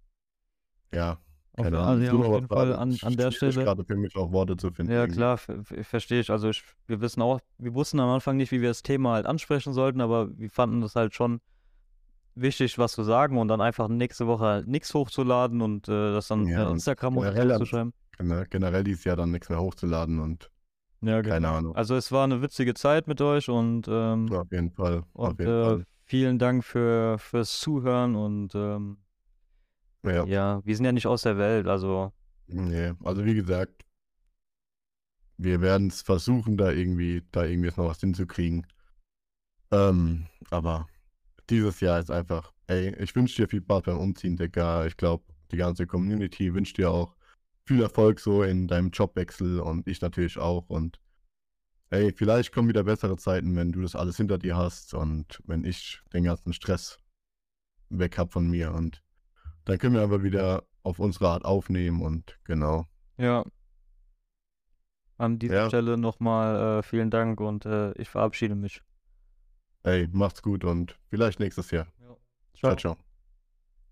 ja, auf, keine also, Ahnung. ja, du noch auf jeden Fall an, an der Stelle. gerade für mich auch Worte zu finden. Ja, irgendwie. klar, ver- ver- verstehe ich. Also ich, wir wissen auch, wir wussten am Anfang nicht, wie wir das Thema halt ansprechen sollten, aber wir fanden das halt schon wichtig, was zu sagen und dann einfach nächste Woche halt nichts hochzuladen und äh, das dann Ja, Instagram und generell zu schreiben. Gener- Generell dieses Jahr dann nichts mehr hochzuladen und Ja, keine genau. Ahnung. Also es war eine witzige Zeit mit euch und, ähm, Auf jeden Fall. Auf und jeden äh, Fall. vielen Dank für fürs Zuhören und ähm, Ja. ja, wir sind ja nicht aus der Welt, also Nee, also wie gesagt, wir werden es versuchen, da irgendwie, da irgendwie jetzt noch was hinzukriegen. Ähm, aber dieses Jahr ist einfach, ey, ich wünsche dir viel Spaß beim Umziehen, Digga. Ich glaube, die ganze Community wünscht dir auch viel Erfolg so in deinem Jobwechsel und ich natürlich auch. Und ey, vielleicht kommen wieder bessere Zeiten, wenn du das alles hinter dir hast und wenn ich den ganzen Stress weg hab von mir. Und dann können wir aber wieder auf unsere Art aufnehmen und genau. ja. An dieser Ja. Stelle nochmal äh, vielen Dank und äh, ich verabschiede mich. Ey, macht's gut und vielleicht nächstes Jahr. Ja. Ciao, ciao.